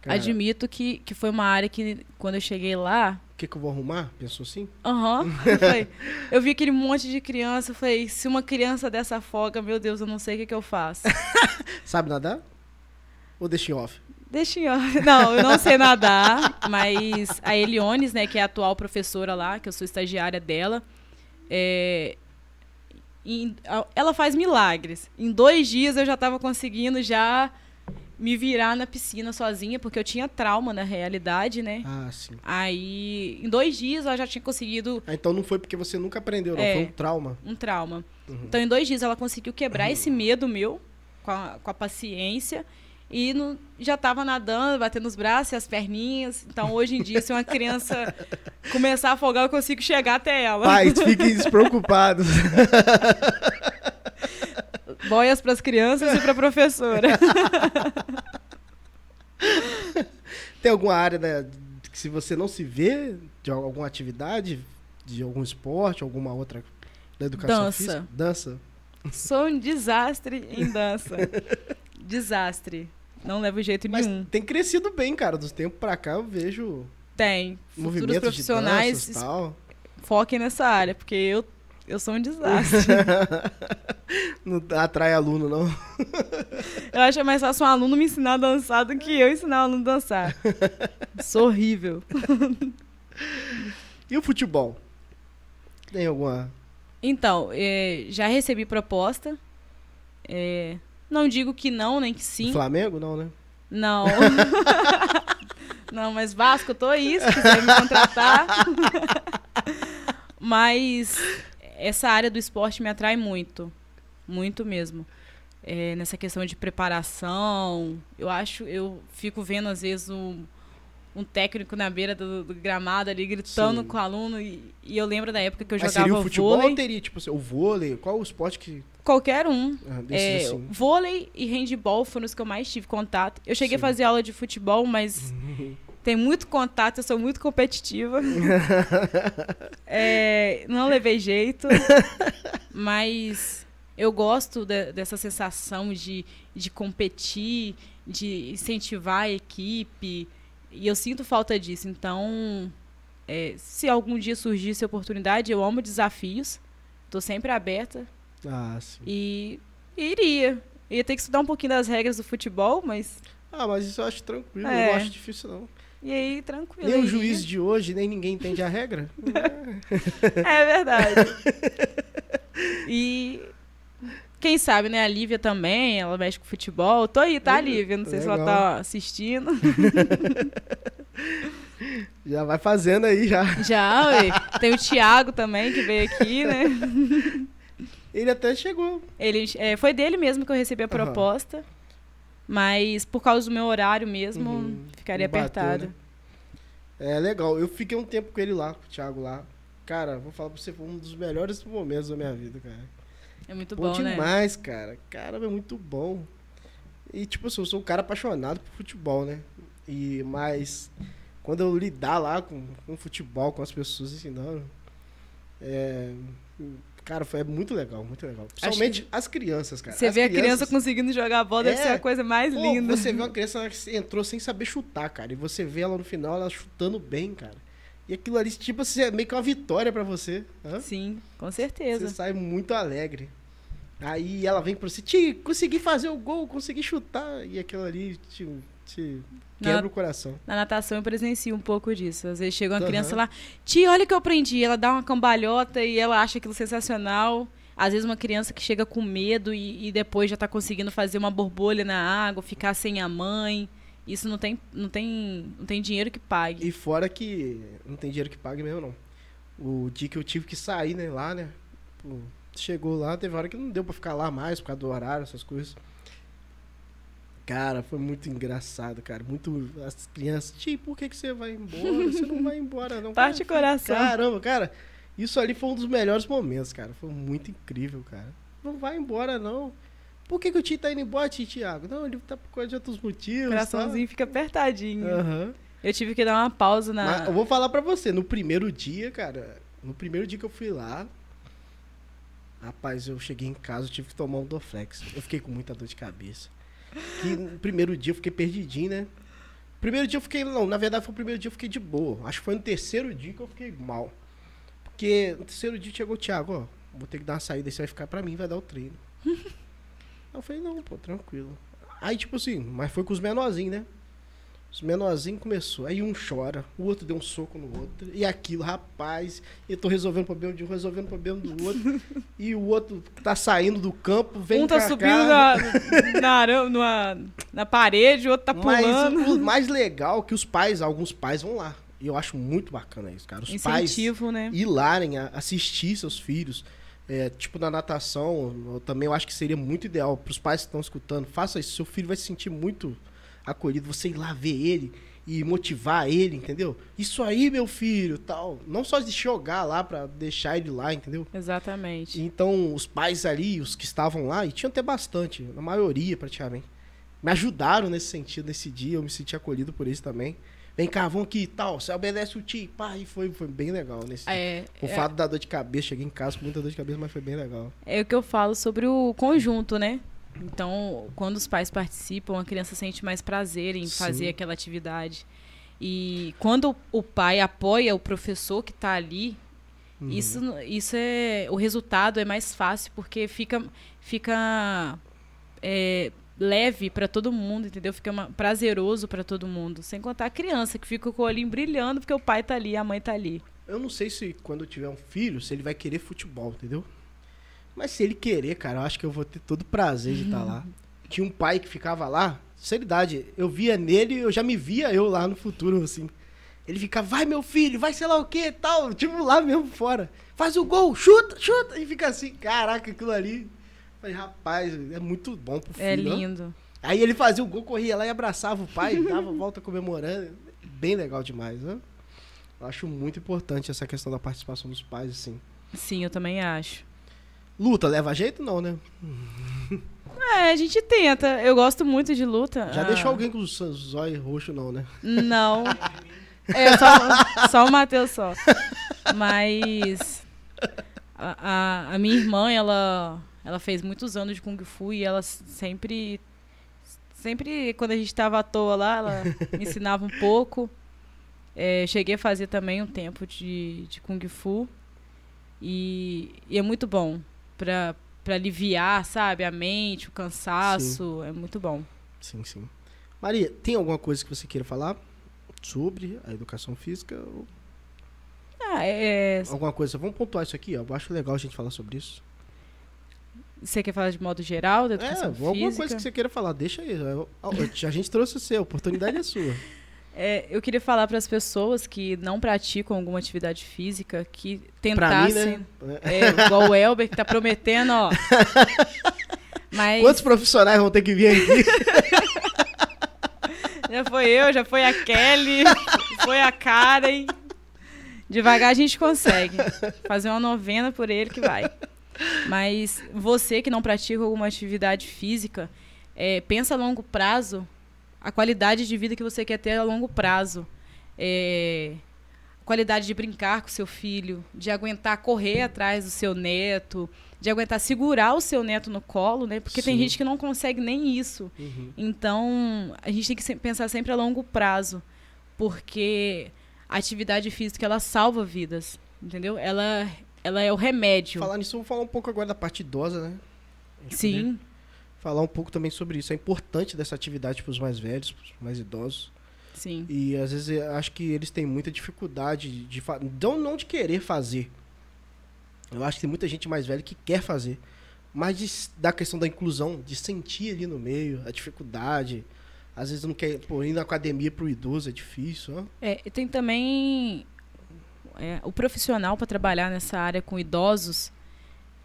Cara, Admito que, que foi uma área que, quando eu cheguei lá. O que, que eu vou arrumar? Pensou assim? Aham. Uhum. [laughs] eu, eu vi aquele monte de criança. Eu falei, se uma criança dessa afoga, meu Deus, eu não sei o que, que eu faço. [laughs] Sabe nadar? Ou deixa em off? Deixa em off. Não, eu não sei nadar, mas a Eliones, né, que é a atual professora lá, que eu sou estagiária dela, é, em, ela faz milagres. Em dois dias eu já estava conseguindo já me virar na piscina sozinha, porque eu tinha trauma na realidade, né? Ah, sim. Aí, em dois dias, ela já tinha conseguido. Ah, então não foi porque você nunca aprendeu, não. É, foi um trauma. Um trauma. Uhum. Então, em dois dias, ela conseguiu quebrar uhum. esse medo meu com a, com a paciência. E no, já estava nadando, batendo os braços e as perninhas. Então, hoje em dia, se uma criança [laughs] começar a afogar, eu consigo chegar até ela. Pais, fiquem despreocupados. [laughs] Boias para as crianças e para a professora. [laughs] Tem alguma área né, que se você não se vê de alguma atividade, de algum esporte, alguma outra da educação dança. física? Dança. Sou um desastre em dança. desastre. Não levo jeito Mas nenhum. Tem crescido bem, cara. Dos tempos pra cá eu vejo. Tem. Futuros profissionais. De tal. Foquem nessa área, porque eu eu sou um desastre. [laughs] não atrai aluno, não? eu acho mais fácil um aluno me ensinar a dançar do que eu ensinar um aluno a dançar. sou horrível. e o futebol? Tem alguma. Então, é, já recebi proposta. É, não digo que não, nem que sim. Flamengo, não, né? Não. [laughs] não, mas Vasco, eu tô aí, se quiser me contratar. [laughs] mas essa área do esporte me atrai muito. Muito mesmo. É, nessa questão de preparação. Eu acho, eu fico vendo às vezes um, um técnico na beira do, do gramado ali gritando Sim. com o aluno. E, e eu lembro da época que eu Mas jogava seria o futebol vôlei. ou teria, tipo o vôlei? Qual o esporte que. Qualquer um. ah, É, assim? vôlei e handball foram os que eu mais tive contato. Eu cheguei Sim. a fazer aula de futebol, mas [laughs] tem muito contato, eu sou muito competitiva. [laughs] É, não levei jeito, mas eu gosto de- dessa sensação de, de competir, de incentivar a equipe, e eu sinto falta disso. Então, é, se algum dia surgisse a oportunidade, eu amo desafios, estou sempre aberta Ah, sim. e iria. Ia ter que estudar um pouquinho das regras do futebol, mas. Ah, mas isso eu acho tranquilo, É. eu não acho difícil não. E aí, tranquilo. Nem o juiz de hoje, nem ninguém entende a regra. [laughs] É verdade. e. Quem sabe, né? A Lívia também, ela mexe com futebol. Tô aí, tá, Hum, Lívia? Não sei se ela legal. tá assistindo. [laughs] Já vai fazendo aí já. Já, ué. Tem o Thiago também, que veio aqui, né? [laughs] Ele até chegou. Ele, é, foi dele mesmo que eu recebi a proposta. Mas por causa do meu horário mesmo, Uhum. ficaria bateu, apertado. né? É legal. Eu fiquei um tempo com ele lá, com o Thiago lá. Cara, vou falar pra você, foi um dos melhores momentos da minha vida, cara. É muito bom bom, né? demais, cara. Caramba, é muito bom. E, tipo assim, eu sou um cara apaixonado por futebol, né? E, mas, quando eu lidar lá com, com futebol, com as pessoas ensinando, é, cara, foi muito legal, muito legal. Principalmente as crianças, cara. Você As vê a criança crianças- conseguindo jogar bola, deve É. ser a coisa mais Pô, linda. Você vê uma criança que entrou sem saber chutar, cara. E você vê ela no final, ela chutando bem, cara. E aquilo ali, tipo assim, é meio que uma vitória pra você. hã? Sim, com Você certeza. sai muito alegre. Aí ela vem pra você, Ti, consegui fazer o gol, consegui chutar. E aquilo ali te, te quebra Na- o coração. Na natação eu presencio um pouco disso. Às vezes chega uma Aham. criança lá, tia, olha o que eu aprendi. Ela dá uma cambalhota e ela acha aquilo sensacional. Às vezes uma criança que chega com medo e, e depois já tá conseguindo fazer uma borbolha na água, ficar sem a mãe. Isso não tem, não tem, não tem dinheiro que pague. E fora que não tem dinheiro que pague mesmo, não. O dia que eu tive que sair, né, lá, né? pô, chegou lá, teve hora que não deu pra ficar lá mais por causa do horário, essas coisas. Cara, foi muito engraçado, cara. Muito. As crianças, tio, por que, que você vai embora? Você não vai embora, não. Parte o coração. Caramba, cara. Isso ali foi um dos melhores momentos, cara. Foi muito incrível, cara. Não vai embora, não. Por que, que o tio tá indo embora, tio Thiago? Não, ele tá por causa de outros O motivos. coraçãozinho fica apertadinho. Tá? Aham. Eu tive que dar uma pausa na. Mas eu vou falar pra você, no primeiro dia, cara, no primeiro dia que eu fui lá, rapaz, eu cheguei em casa, eu tive que tomar um Doflex. Eu fiquei com muita dor de cabeça. Que no primeiro dia eu fiquei perdidinho, né? Primeiro dia eu fiquei, não, na verdade foi o primeiro dia eu fiquei de boa. Acho que foi no terceiro dia que eu fiquei mal. Porque no terceiro dia chegou o Thiago, ó, vou ter que dar uma saída, você vai ficar pra mim, vai dar o treino. [laughs] Eu falei, não, pô, tranquilo. Aí, tipo assim, mas foi com os menorzinhos, né? Os menorzinhos começou. Aí um chora, o outro deu um soco no outro. E aquilo, rapaz, eu tô resolvendo o problema de um, resolvendo o problema do outro. [laughs] e o outro tá saindo do campo, vem um tá subindo cá. na, na, arame- numa- na parede, o outro tá pulando. Mas o mais legal é que os pais, alguns pais vão lá. E eu acho muito bacana isso, cara. Os Incentivo, né? pais ir larem a assistir seus filhos. É, tipo na natação, eu também eu acho que seria muito ideal para os pais que estão escutando. Faça isso, seu filho vai se sentir muito acolhido. Você ir lá ver ele e motivar ele, entendeu? Isso aí, meu filho, tal. Não só de jogar lá para deixar ele lá, entendeu? Exatamente. Então, os pais ali, os que estavam lá, e tinham até bastante, a maioria praticamente, me ajudaram nesse sentido, nesse dia, eu me senti acolhido por isso também. Vem cá, vamos aqui e tal, você obedece o tio, pá, e foi, foi bem legal nesse dia. É, O é, fato da dor de cabeça, cheguei em casa com muita dor de cabeça, mas foi bem legal. é o que eu falo sobre o conjunto, né? Então, quando os pais participam, a criança sente mais prazer em Sim. fazer aquela atividade. E quando o pai apoia o professor que está ali, Uhum. isso, isso é. O resultado é mais fácil, porque fica, fica é, leve para todo mundo, entendeu? Fica ma- prazeroso para todo mundo. Sem contar a criança que fica com o olhinho brilhando porque o pai tá ali, a mãe tá ali. Eu não sei se quando eu tiver um filho, se ele vai querer futebol, entendeu? Mas se ele querer, cara, eu acho que eu vou ter todo o prazer de estar lá. Tinha um pai que ficava lá, seriedade, eu via nele, eu já me via eu lá no futuro, assim. Ele ficava, vai meu filho, vai sei lá o que tal, tipo lá mesmo fora. Faz o gol, chuta, chuta, e fica assim, caraca, aquilo ali. Falei, rapaz, é muito bom pro filho. É lindo. Aí ele fazia o gol, corria lá e abraçava o pai, dava volta comemorando. bem legal demais, né? Eu acho muito importante essa questão da participação dos pais, assim. Sim, eu também acho. Luta, leva jeito não, né? É, a gente tenta. Eu gosto muito de luta. Já Ah, deixou alguém com o zóio roxo, não, né? Não. [laughs] É, só, só o Matheus só. Mas a, a, a minha irmã, ela, ela fez muitos anos de Kung Fu e ela sempre. Sempre, quando a gente estava à toa lá, ela me ensinava um pouco. É, cheguei a fazer também um tempo de, de Kung Fu. E, e é muito bom para aliviar, sabe? A mente, o cansaço. É muito bom. Sim, sim. Maria, tem alguma coisa que você queira falar sobre a educação física? Ou Ah, é, alguma coisa? Vamos pontuar isso aqui, ó. Eu acho legal a gente falar sobre isso. você quer falar de modo geral da É, educação alguma física? coisa que você queira falar, deixa aí. A gente trouxe você, a oportunidade é sua. [laughs] É, eu queria falar para as pessoas que não praticam alguma atividade física que mim, tentassem. né? É, igual o Elber que tá prometendo, ó. [laughs] Mas Quantos profissionais vão ter que vir aqui? [laughs] já foi eu, já foi a Kelly, foi a Karen. Devagar a gente consegue. Fazer uma novena por ele que vai. Mas você que não pratica alguma atividade física, é, pensa a longo prazo, a qualidade de vida que você quer ter a longo prazo. É, qualidade de brincar com seu filho, de aguentar correr atrás do seu neto, de aguentar segurar o seu neto no colo, né? Porque tem Sim. gente que não consegue nem isso. Uhum. Então, a gente tem que pensar sempre a longo prazo, porque a atividade física ela salva vidas, entendeu? Ela ela é o remédio. Falar nisso, vamos falar um pouco agora da parte idosa, né? A gente poder Sim, Falar um pouco também sobre isso. É importante dessa atividade para os mais velhos, para os mais idosos. sim. E às vezes eu acho que eles têm muita dificuldade de não, não de querer fazer. Eu acho que tem muita gente mais velha que quer fazer. Mas de, da questão da inclusão, de sentir ali no meio, a dificuldade. Às vezes não quer, pô, ir na academia pro idoso é difícil, ó. É, e tem também é, o profissional para trabalhar nessa área com idosos,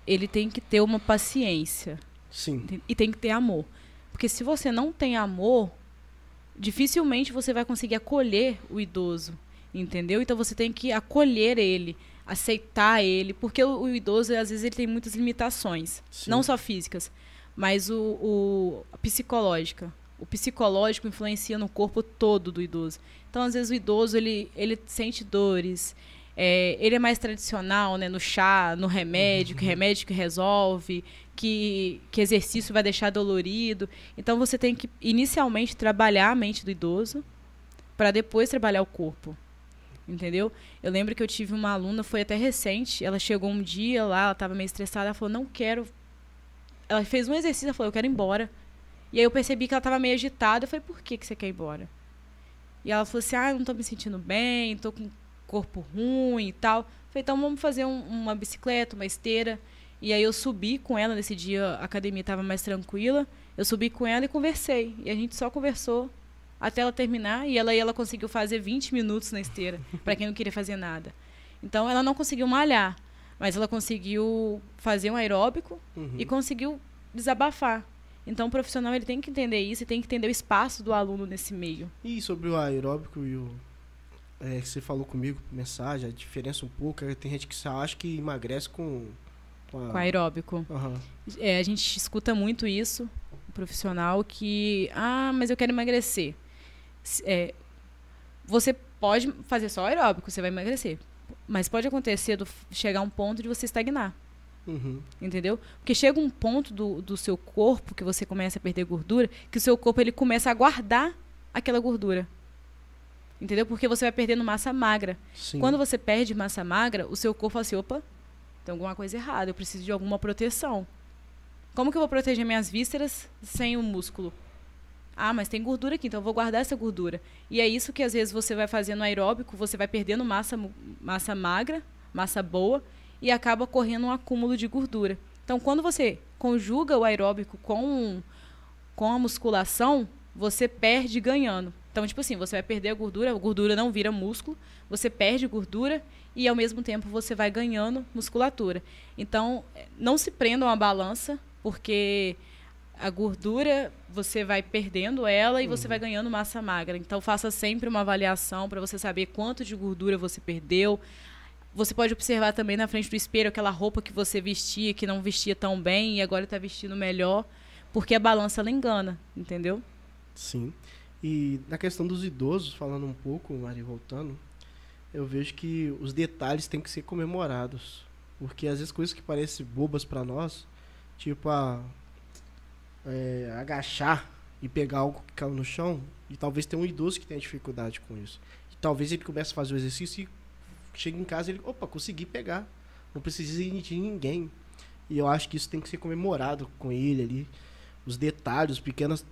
ele tem que ter uma paciência. Sim. E tem que ter amor. Porque se você não tem amor, dificilmente você vai conseguir acolher o idoso. Entendeu? Então você tem que acolher ele, aceitar ele. Porque o, o idoso, às vezes, ele tem muitas limitações. Sim. Não só físicas, mas o, o psicológica. O psicológico influencia no corpo todo do idoso. Então, às vezes, o idoso ele, ele sente dores. É, ele é mais tradicional, né? No chá, no remédio, que remédio que resolve, que, que exercício vai deixar dolorido. Então, você tem que inicialmente trabalhar a mente do idoso para depois trabalhar o corpo. Entendeu? Eu lembro que eu tive uma aluna, foi até recente, ela chegou um dia lá, ela estava meio estressada, ela falou, não quero. Ela fez um exercício, ela falou, eu quero ir embora. E aí eu percebi que ela estava meio agitada, eu falei, por que, que você quer ir embora? E ela falou assim, ah, não tô me sentindo bem, tô com corpo ruim e tal. Falei, então vamos fazer um- uma bicicleta, uma esteira. E aí eu subi com ela nesse dia, a academia estava mais tranquila. Eu subi com ela e conversei. E a gente só conversou até ela terminar. E ela, e ela conseguiu fazer 20 minutos na esteira, [laughs] para quem não queria fazer nada. Então ela não conseguiu malhar, mas ela conseguiu fazer um aeróbico Uhum. e conseguiu desabafar. Então o profissional ele tem que entender isso e tem que entender o espaço do aluno nesse meio. E sobre o aeróbico e o. É, que você falou comigo, mensagem, a diferença um pouco. é, Tem gente que só acha que emagrece com. Com, a... Com aeróbico. Aham. É, a gente escuta muito isso, o profissional, que, ah, mas eu quero emagrecer. É, você pode fazer só aeróbico, você vai emagrecer. Mas pode acontecer do chegar a um ponto de você estagnar, Uhum. entendeu? Porque chega um ponto do, do seu corpo que você começa a perder gordura, que o seu corpo ele começa a guardar aquela gordura. Entendeu? Porque você vai perdendo massa magra. Sim. Quando você perde massa magra, o seu corpo fala assim, opa, tem alguma coisa errada, eu preciso de alguma proteção. Como que eu vou proteger minhas vísceras sem o músculo? Ah, mas tem gordura aqui, então eu vou guardar essa gordura. E é isso que às vezes você vai fazendo aeróbico, você vai perdendo massa, massa magra, massa boa, e acaba correndo um acúmulo de gordura. Então, quando você conjuga o aeróbico com, com a musculação, você perde ganhando. Então, tipo assim, você vai perder a gordura, a gordura não vira músculo, você perde gordura e ao mesmo tempo você vai ganhando musculatura. Então, eh, não se prendam à balança, porque a gordura você vai perdendo ela e você vai ganhando massa magra. Então faça sempre uma avaliação para você saber quanto de gordura você perdeu. Você pode observar também na frente do espelho aquela roupa que você vestia que não vestia tão bem e agora está vestindo melhor, porque a balança ela engana, entendeu? Sim. E na questão dos idosos, falando um pouco, Mari, voltando, eu vejo que os detalhes têm que ser comemorados. Porque às vezes coisas que parecem bobas para nós, tipo a é, agachar e pegar algo que caiu no chão, e talvez tenha um idoso que tenha dificuldade com isso. E talvez ele comece a fazer o exercício e chega em casa ele, opa, consegui pegar. Não precisa de ninguém. E eu acho que isso tem que ser comemorado com ele ali. Os detalhes, pequenas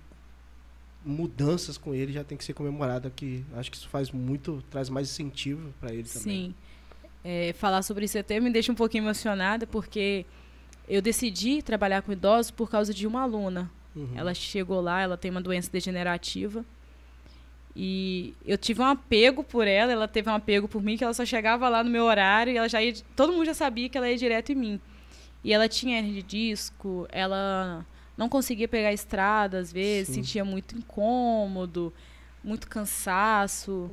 mudanças com ele já tem que ser comemorada que acho que isso faz muito traz mais incentivo para ele também sim é, falar sobre isso até me deixa um pouquinho emocionada porque eu decidi trabalhar com idosos por causa de uma aluna. Uhum. Ela chegou lá, ela tem uma doença degenerativa. E eu tive um apego por ela, ela teve um apego por mim, que ela só chegava lá no meu horário e ela já ia. Todo mundo já sabia que ela ia direto em mim. E ela tinha hernia de disco, ela não conseguia pegar a estrada às vezes, Sim. sentia muito incômodo, muito cansaço.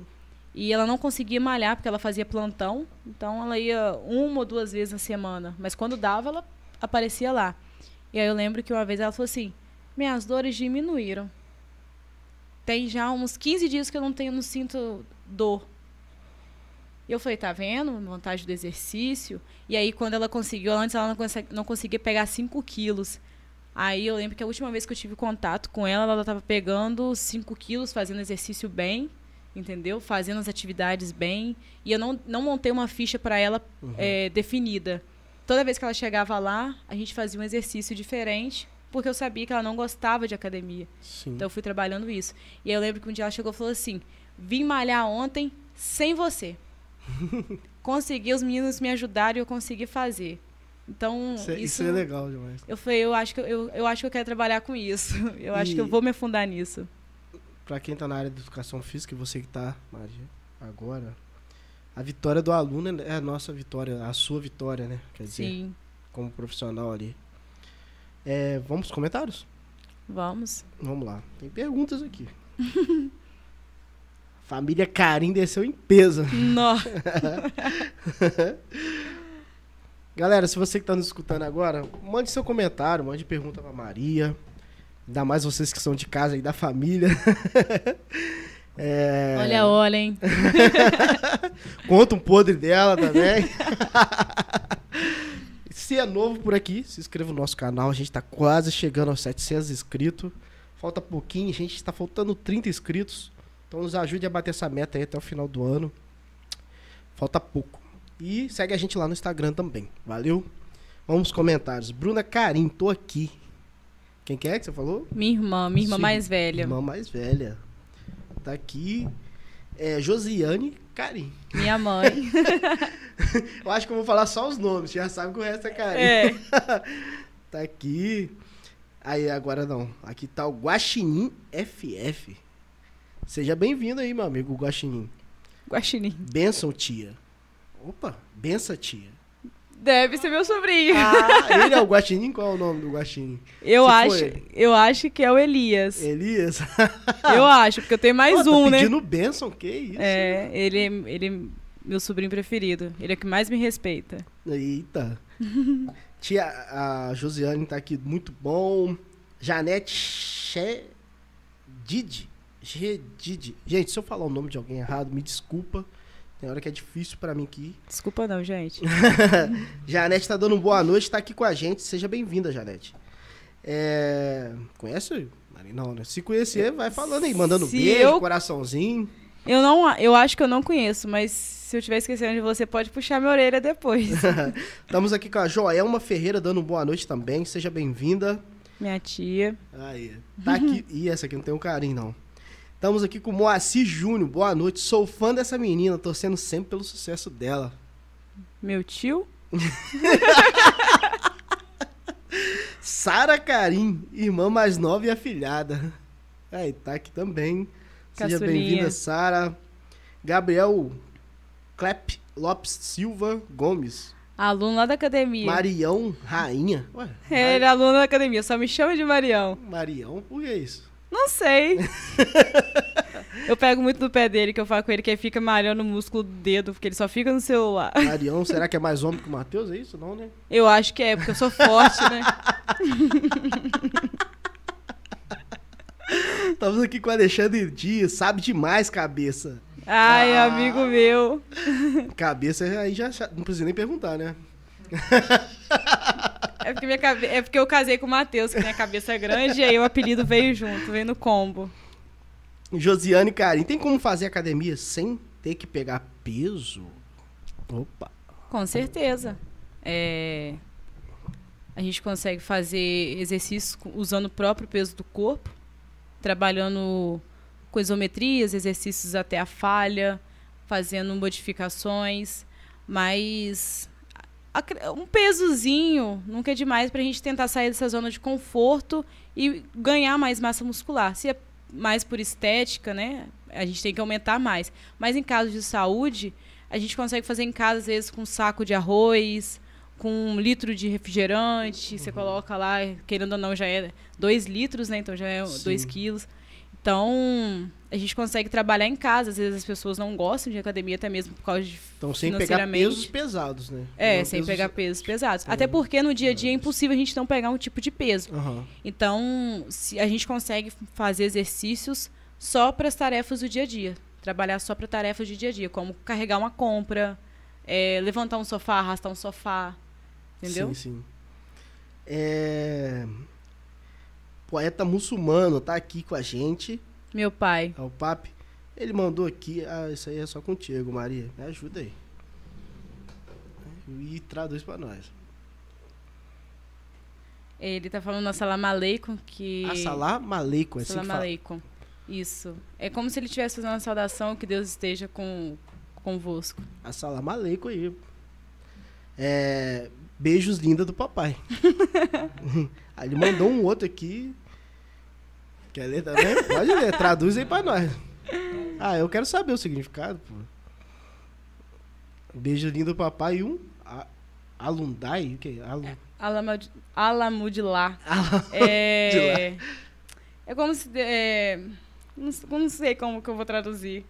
E ela não conseguia malhar porque ela fazia plantão, então ela ia uma ou duas vezes na semana. Mas quando dava, ela aparecia lá. E aí eu lembro que uma vez ela falou assim: minhas dores diminuíram. Tem já uns 15 dias que eu não tenho, não sinto dor. E eu falei, tá vendo? Vantagem do exercício. E aí, quando ela conseguiu, antes ela não conseguia pegar 5 quilos. Aí eu lembro que a última vez que eu tive contato com ela, ela estava pegando 5 quilos, fazendo exercício bem, entendeu? Fazendo as atividades bem. E eu não, não montei uma ficha para ela uhum. é, definida toda vez que ela chegava lá, a gente fazia um exercício diferente, porque eu sabia que ela não gostava de academia. Sim. Então eu fui trabalhando isso. E eu lembro que um dia ela chegou e falou assim: vim malhar ontem sem você. [laughs] consegui, os meninos me ajudaram e eu consegui fazer. Então, isso, é, isso, é legal demais. Eu falei, eu acho que eu, eu acho que eu quero trabalhar com isso. [laughs] Eu e acho que eu vou me afundar nisso. Para quem está na área de educação física, e você que está, Maria, agora, a vitória do aluno é a nossa vitória, a sua vitória, né? Quer dizer, Sim. como profissional ali. É, vamos para os comentários? Vamos. Vamos lá. Tem perguntas aqui. [laughs] Família Karim desceu em peso. Nossa. [laughs] Galera, se você que está nos escutando agora, mande seu comentário, mande pergunta para Maria. Ainda mais vocês que são de casa e da família. [laughs] É... Olha, olha, hein? [laughs] Conta um podre dela também. [laughs] se é novo por aqui, se inscreva no nosso canal. A gente tá quase chegando aos 700 inscritos. Falta pouquinho, a gente está faltando 30 inscritos. Então nos ajude a bater essa meta aí até o final do ano. Falta pouco. E segue a gente lá no Instagram também. Valeu? Vamos comentários. Bruna Carim, tô aqui. Quem que é que você falou? Minha irmã, minha irmã Sim, mais velha. Irmã mais velha. Tá aqui. É, Josiane Karim. Minha mãe. [laughs] eu acho que eu vou falar só os nomes, já sabe que o resto é Karim. É. [laughs] tá aqui. Aí, agora não. Aqui tá o Guaxinim FF. Seja bem-vindo aí, meu amigo Guaxinim. Guaxinim. Benção, tia. Opa, benção, tia. Deve ser meu sobrinho. Ah, [laughs] ele é o Guaxinim? Qual é o nome do Guaxinim? Eu acho, eu acho que é o Elias. Elias? [laughs] eu acho, porque eu tenho mais Pô, tá um, tá né? pedindo Benção, que isso? É, ele, ele é meu sobrinho preferido. Ele é o que mais me respeita. Eita. [laughs] Tia, a Josiane tá aqui, muito bom. Janete Che... Didi. Didi. Gente, se eu falar o nome de alguém errado, me desculpa. Tem hora que é difícil para mim aqui. Desculpa não, gente. [laughs] Janete tá dando boa noite, tá aqui com a gente. Seja bem-vinda, Janete. É... Conhece? Não, né? Se conhecer, vai falando aí, mandando se beijo, eu... coraçãozinho. Eu não, eu acho que eu não conheço, mas se eu estiver esquecendo de você, pode puxar minha orelha depois. [laughs] Estamos aqui com a Joelma Ferreira dando boa noite também. Seja bem-vinda. Minha tia. Aí, tá aqui. Ih, essa aqui não tem um carinho, não. Estamos aqui com Moacir Júnior. Boa noite. Sou fã dessa menina, torcendo sempre pelo sucesso dela. Meu tio? [laughs] Sara Karim, irmã mais nova e afilhada. Aí, tá aqui também. Seja bem-vinda, Sara. Gabriel Clep Lopes Silva Gomes. Aluno lá da academia. Marião Rainha. Ué, É, ele é aluno da academia, só me chama de Marião. Marião, por que isso? Não sei. [laughs] eu pego muito no pé dele, que eu falo com ele que ele fica malhando o músculo do dedo, porque ele só fica no celular. Marião, será que é mais homem que o Matheus? É isso? Não, né? Eu acho que é, porque eu sou forte, né? [laughs] Estamos aqui com o Alexandre Dias, sabe demais, cabeça. Ai, Ah. amigo meu. Cabeça aí já, já- não precisa nem perguntar, né? [laughs] É porque, minha cabe... é porque eu casei com o Matheus, que tem a cabeça grande, e aí o apelido veio junto, veio no combo. Josiane Carim, tem como fazer academia sem ter que pegar peso? Opa. Com certeza. É, A gente consegue fazer exercícios usando o próprio peso do corpo, trabalhando com isometrias, exercícios até a falha, fazendo modificações, mas um pesozinho nunca é demais para a gente tentar sair dessa zona de conforto e ganhar mais massa muscular. Se é mais por estética, né, a gente tem que aumentar mais. Mas em caso de saúde, a gente consegue fazer em casa, às vezes, com um saco de arroz, com um litro de refrigerante. Você coloca lá, querendo ou não, já é dois litros, né? Então já é Sim. dois quilos. Então, a gente consegue trabalhar em casa. Às vezes as pessoas não gostam de academia, até mesmo por causa de. Então sem pegar pesos pesados, né? É, Não, sem pesos- pegar pesos pesados. Sim. Até porque no dia a dia é impossível a gente não pegar um tipo de peso. Aham. Então, se a gente consegue fazer exercícios só para as tarefas do dia a dia. Trabalhar só para tarefas de dia a dia, como carregar uma compra, é, levantar um sofá, arrastar um sofá. Entendeu? Sim, sim. É... Poeta muçulmano tá aqui com a gente. Meu pai. É o Papi. Ele mandou aqui. Ah, isso aí é só contigo, Maria. Me ajuda aí. E traduz pra nós. Ele tá falando Assalamu alaikum, que... Assalamu alaikum, é assim fala. alaikum. Isso. É como se ele estivesse fazendo uma saudação, que Deus esteja com, convosco. Assalamu alaikum aí. É... Beijos linda do papai. aí [laughs] ele mandou um outro aqui. Quer ler também? Pode ler, traduz aí pra nós. Ah, eu quero saber o significado, pô. Beijo lindo do papai e um. A, alundai? O que? Alun... Alamud- Alamudilá. Ala- É... [laughs] é como se... É... Não, não sei como que eu vou traduzir.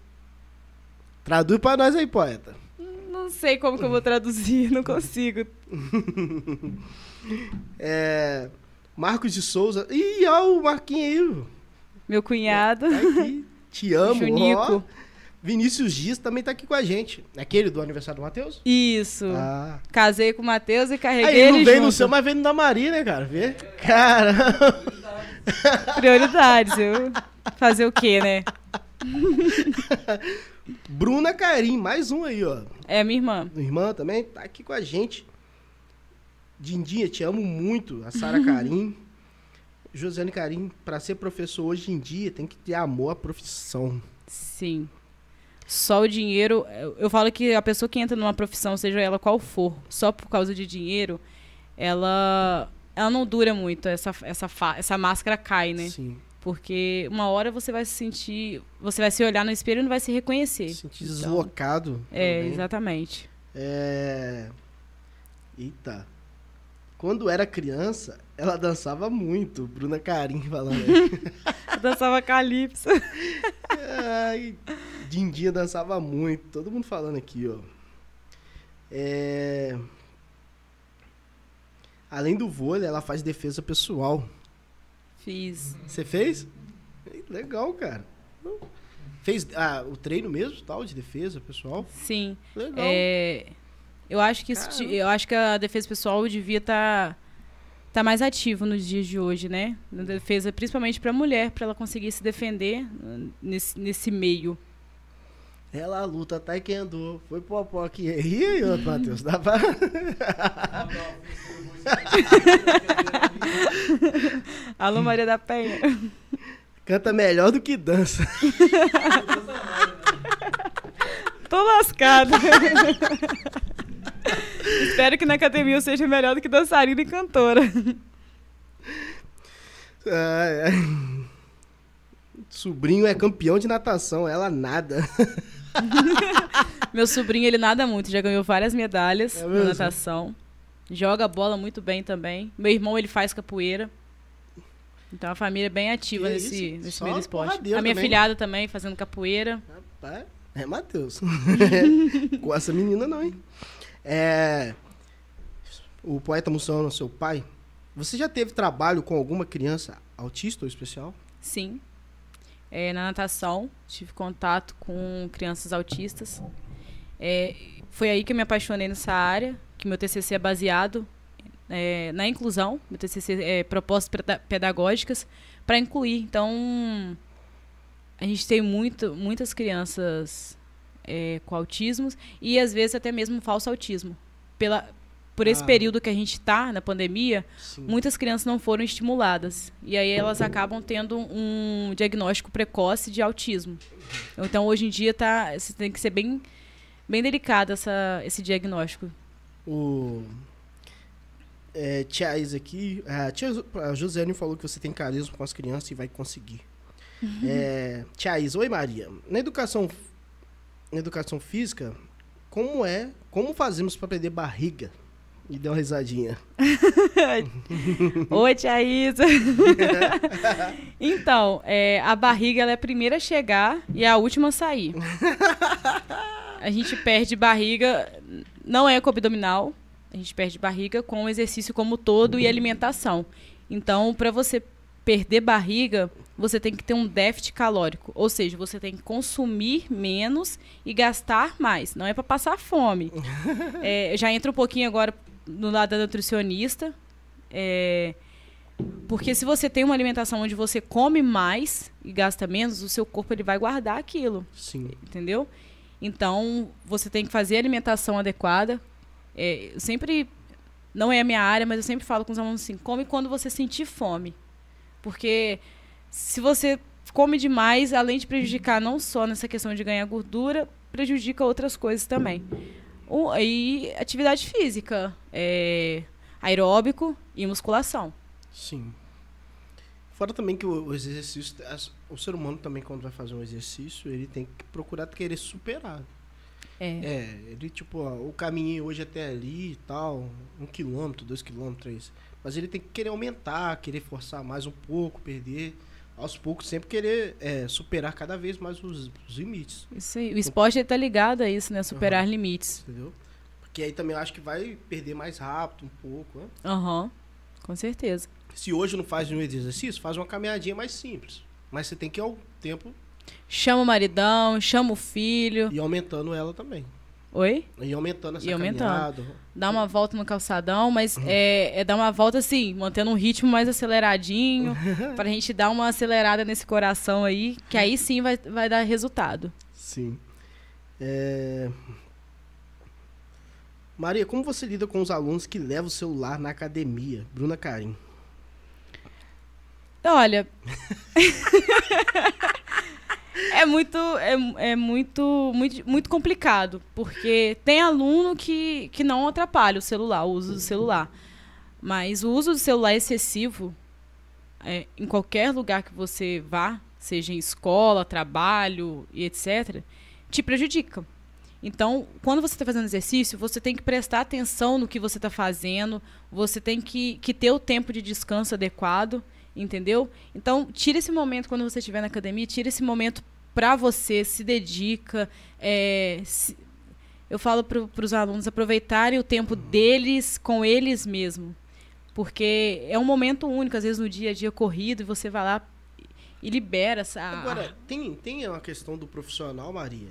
Traduz pra nós aí, poeta. Não sei como que eu vou traduzir, não consigo. [laughs] É. Marcos de Souza. Ih, ó o Marquinhos aí. Meu cunhado, Tá aqui. Te [laughs] amo. Junico. ó. Vinícius Dias também tá aqui com a gente. Aquele do aniversário do Matheus? Isso. Ah. Casei com o Matheus e carreguei Aí não ele veio junto. no seu, mas veio no da Maria, né, cara? Vê? Cara. Prioridades, eu... Fazer o quê, né? [laughs] Bruna Carim, mais um aí, ó. É minha irmã. Irmã também, tá aqui com a gente. Dindinha, te amo muito. A Sara [laughs] Carim. Josiane Carim, pra ser professor hoje em dia, tem que ter amor à profissão. Sim. Só o dinheiro. eu- falo que a pessoa que entra numa profissão, seja ela qual for, só por causa de dinheiro, ela, ela não dura muito. Essa, essa, essa máscara cai, né? Sim. Porque uma hora você vai se sentir. Você vai se olhar no espelho e não vai se reconhecer. Sentir Então, deslocado. É, também. exatamente. É. Eita. Quando era criança, ela dançava muito. Bruna Carim falando [laughs] dançava calypso. Ai, Dindinha dançava muito. Todo mundo falando aqui, ó. É... Além do vôlei, ela faz defesa pessoal. Fiz. Você fez? Legal, cara. Fez ah, o treino mesmo, tal, de defesa pessoal? Sim. Legal. É, eu acho que isso, eu acho que a defesa pessoal devia estar tá mais ativo nos dias de hoje, né? Na defesa, principalmente para a mulher, para ela conseguir se defender nesse, nesse meio. Ela luta taekwondo. Foi popó aqui. E aí, ô, Matheus? Dá pra... [laughs] Alô, Maria da Penha. Canta melhor do que dança. [laughs] Tô lascada. Espero que na academia eu seja melhor do que dançarina e cantora. Ai, ai. Sobrinho é campeão de natação, ela nada. [laughs] Meu sobrinho, ele nada muito, já ganhou várias medalhas É na natação. Joga bola muito bem também. Meu irmão, ele faz capoeira. Então a família é bem ativa Que nesse, isso? nesse Só meio esporte. A minha também. filhada também fazendo capoeira. Rapaz, é Matheus. [laughs] Com essa menina não, hein? É, o poeta Mussano, seu pai, você já teve trabalho com alguma criança autista ou especial? Sim. É, na natação, tive contato com crianças autistas. É, foi aí que eu me apaixonei nessa área, que meu TCC é baseado é, na inclusão. Meu TCC é propostas peda- pedagógicas para incluir. Então, a gente tem muito, muitas crianças é, com autismos e, às vezes, até mesmo falso autismo. Pela, por esse Ah. período que a gente está na pandemia, Sim. muitas crianças não foram estimuladas. E aí elas acabam tendo um diagnóstico precoce de autismo. Então hoje em dia tá, você tem que ser bem, bem delicado essa, esse diagnóstico. O é, tia Isa aqui, a tia a Josiane falou que você tem carisma com as crianças e vai conseguir. É, tia Isa, oi Maria. Na educação, na educação física, como é, como fazemos para perder barriga? E deu uma risadinha. [laughs] Oi, tia Isa. [laughs] então, é, a barriga ela é a primeira a chegar e a última a sair. [laughs] A gente perde barriga, não é com abdominal, a gente perde barriga com o exercício como todo e alimentação. Então, para você perder barriga, você tem que ter um déficit calórico, ou seja, você tem que consumir menos e gastar mais. Não é para passar fome. É, já entra um pouquinho agora no lado da nutricionista. É, porque se você tem uma alimentação onde você come mais e gasta menos, o seu corpo ele vai guardar aquilo, Sim. entendeu? Então, você tem que fazer a alimentação adequada. É, eu sempre, não é a minha área, mas eu sempre falo com os alunos assim, come quando você sentir fome. Porque se você come demais, além de prejudicar não só nessa questão de ganhar gordura, prejudica outras coisas também. O, e atividade física, é, aeróbico e musculação. Sim. Fora também que o, o exercício, as- o ser humano também quando vai fazer um exercício, ele tem que procurar querer superar. É. É, ele tipo, ó, o caminho hoje até ali e tal, um quilômetro, dois quilômetros, três. Mas ele tem que querer aumentar, querer forçar mais um pouco, perder. Aos poucos, sempre querer é, superar cada vez mais os, os limites, Isso aí. O esporte está ligado a isso, né? Superar limites. entendeu? Porque aí também eu acho que vai perder mais rápido um pouco, né? Aham. Com certeza. Se hoje não faz nenhum exercício, faz uma caminhadinha mais simples. Mas você tem que ir ao tempo Chama o maridão, chama o filho. e aumentando ela também. Oi? E aumentando essa E aumentando. caminhada. Dá uma volta no calçadão, mas é, é dar uma volta assim, mantendo um ritmo mais aceleradinho, [laughs] pra gente dar uma acelerada nesse coração aí, que aí sim vai, vai dar resultado. Sim. É... Maria, como você lida com os alunos que levam o celular na academia? Bruna Karim. Olha. [laughs] é muito, é, é muito, muito, muito complicado, porque tem aluno que, que não atrapalha o celular, o uso do celular. Mas o uso do celular excessivo, é, em qualquer lugar que você vá, seja em escola, trabalho e etc., te prejudica. Então, quando você está fazendo exercício, você tem que prestar atenção no que você está fazendo, você tem que, que ter o tempo de descanso adequado, entendeu? Então, tira esse momento quando você estiver na academia, tira esse momento para você, se dedica. é, se- eu falo para os alunos aproveitarem o tempo deles com eles mesmos. Porque é um momento único, às vezes no dia a dia corrido, e você vai lá e libera essa. Agora, tem, tem uma questão do profissional, Maria.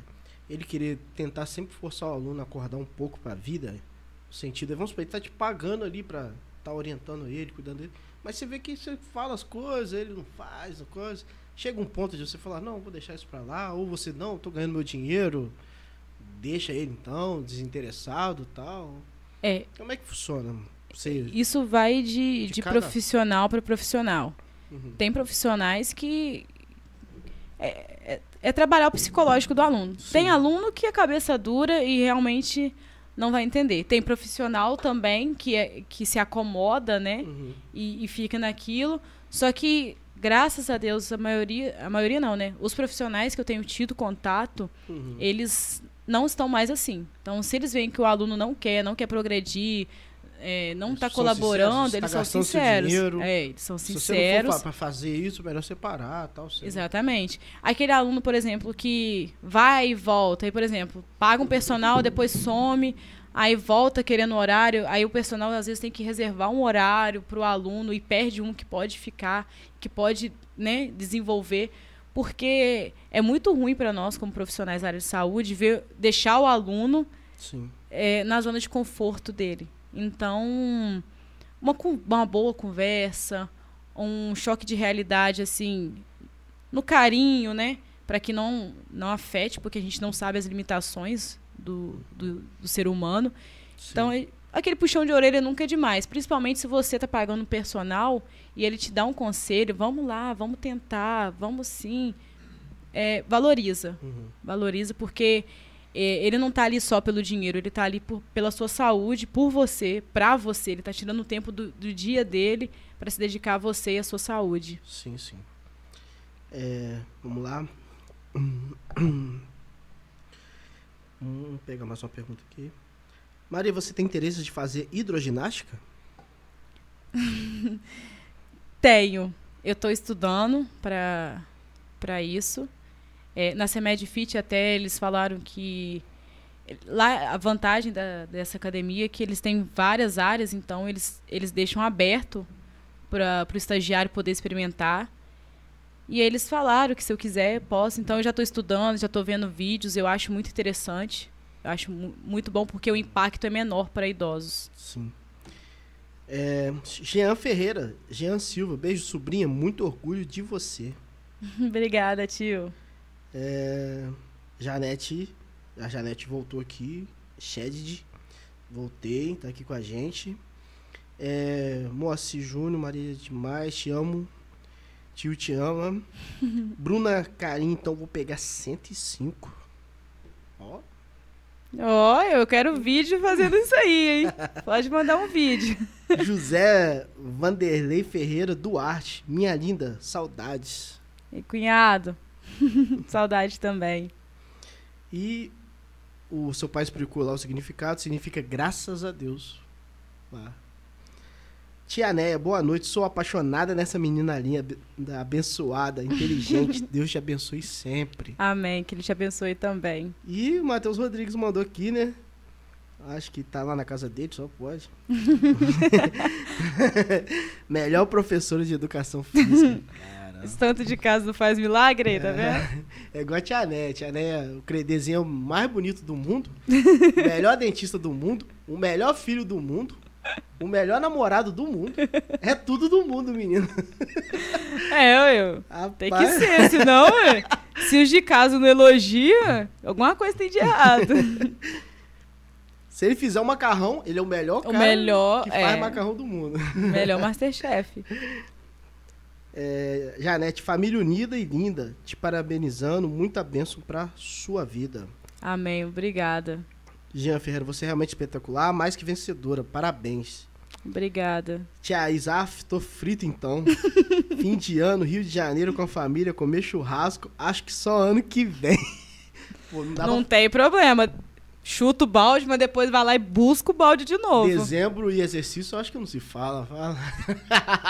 Ele querer tentar sempre forçar o aluno a acordar um pouco pra vida. No sentido, vamos supor, ele tá te pagando ali pra tá orientando ele, cuidando dele. Mas você vê que você fala as coisas, ele não faz as coisas. Chega um ponto de você falar, não, vou deixar isso pra lá. Ou você, não, tô ganhando meu dinheiro. Deixa ele então, desinteressado e tal. É, Como é que funciona? Você... isso vai de, De de cada- profissional para profissional. Uhum. Tem profissionais que. É, é- é trabalhar o psicológico do aluno. Sim. Tem aluno que a cabeça dura e realmente não vai entender. Tem profissional também que, é, que se acomoda, né? Uhum. E, e fica naquilo. Só que, graças a Deus, a maioria. A maioria não, né? Os profissionais que eu tenho tido contato, Uhum. eles não estão mais assim. Então, se eles veem que o aluno não quer, não quer progredir, é, não está colaborando, eles tá são sinceros. Dinheiro, é, eles são sinceros. Para fazer isso, melhor separar, tal. Sei. Exatamente. Aquele aluno, por exemplo, que vai e volta, aí, por exemplo, paga um personal, depois some, aí volta querendo horário, aí o personal às vezes tem que reservar um horário para o aluno e perde um que pode ficar, que pode né, desenvolver porque é muito ruim para nós, como profissionais da área de saúde, ver, deixar o aluno é, na zona de conforto dele. Então, uma, uma boa conversa, um choque de realidade, assim, no carinho, né? Para que não, não afete, porque a gente não sabe as limitações do, do, do ser humano. Sim. Então, aquele puxão de orelha nunca é demais. Principalmente se você está pagando um personal e ele te dá um conselho, vamos lá, vamos tentar, vamos sim. É, valoriza. Uhum. Valoriza porque ele não está ali só pelo dinheiro, ele está ali por, pela sua saúde, por você, para você. Ele está tirando o tempo do, do dia dele para se dedicar a você e a sua saúde. Sim, sim. É, vamos lá. [coughs] Vamos pegar mais uma pergunta aqui. Maria, você tem interesse de fazer hidroginástica? [laughs] Tenho. Eu estou estudando para isso. É, na CEMED Fit até eles falaram que lá a vantagem da, dessa academia é que eles têm várias áreas, então eles, eles deixam aberto para o estagiário poder experimentar. E eles falaram que se eu quiser, posso. Então eu já estou estudando, já estou vendo vídeos, eu acho muito interessante. Eu acho muito bom porque o impacto é menor para idosos. Sim. É, Jean Ferreira, Jean Silva, beijo sobrinha, muito orgulho de você. [laughs] Obrigada, tio. É, Janete, a Janete voltou aqui, Shedid, voltei, tá aqui com a gente. É, Moacir Júnior, Maria demais, te amo. Tio te ama. [laughs] Bruna Carim, então vou pegar 105. Ó. Ó, oh, eu quero vídeo fazendo isso aí, hein? Pode mandar um vídeo. [laughs] José Vanderlei Ferreira Duarte, minha linda, saudades. E cunhado, [laughs] saudade também. E o seu pai explicou lá o significado, significa graças a Deus. Ah. Tia Neia, boa noite. Sou apaixonada nessa menina linda, abençoada, inteligente. [laughs] Deus te abençoe sempre. Amém. Que ele te abençoe também. E o Matheus Rodrigues mandou aqui, né? Acho que tá lá na casa dele, só pode. [laughs] Melhor professor de educação física. Esse tanto de casa não faz milagre aí, tá vendo? É, é igual a Tia Né. Tia Né, o desenho mais bonito do mundo, [laughs] melhor dentista do mundo, o melhor filho do mundo, o melhor namorado do mundo. É tudo do mundo, menino. É, eu. Tem que ser, senão, ué, se os de casa não elogia, alguma coisa tem de errado. Se ele fizer um macarrão, ele é o melhor o cara melhor, que faz é, macarrão do mundo. Melhor Masterchef. É, Janete, família unida e linda, te parabenizando, muita bênção pra sua vida. Amém, obrigada. Jean Ferreira, você é realmente espetacular, mais que vencedora. Parabéns. Obrigada. Tia Isaf, tô frito então. [laughs] Fim de ano, Rio de Janeiro com a família, comer churrasco. Acho que só ano que vem. [laughs] Pô, não, não pra... tem problema. Chuta o balde, mas depois vai lá e busca o balde de novo. Dezembro e exercício, acho que não se fala. fala.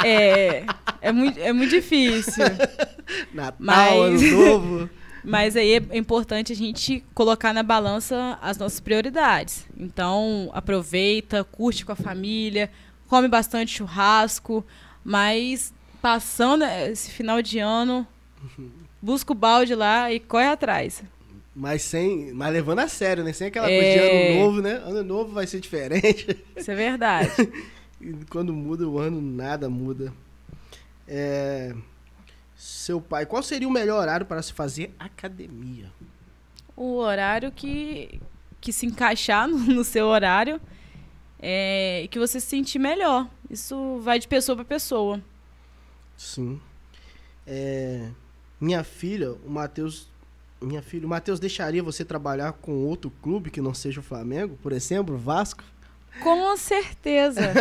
É, é muito, é muito difícil. [laughs] Natal, mas... ano novo. [laughs] Mas aí é importante a gente colocar na balança as nossas prioridades. Então, aproveita, curte com a família, come bastante churrasco, mas passando esse final de ano, busca o balde lá e corre atrás. Mas sem. Mas levando a sério, né? Sem aquela é... coisa de ano é. novo, né? Ano novo vai ser diferente. Isso é verdade. [laughs] quando muda o ano, nada muda. É seu pai, qual seria o melhor horário para se fazer academia? O horário que, que se encaixar no, no seu horário é, e que você se sentir melhor. Isso vai de pessoa para pessoa. Sim. É, minha filha, o Matheus. Minha filha, o Matheus deixaria você trabalhar com outro clube que não seja o Flamengo? Por exemplo, Vasco? Com certeza.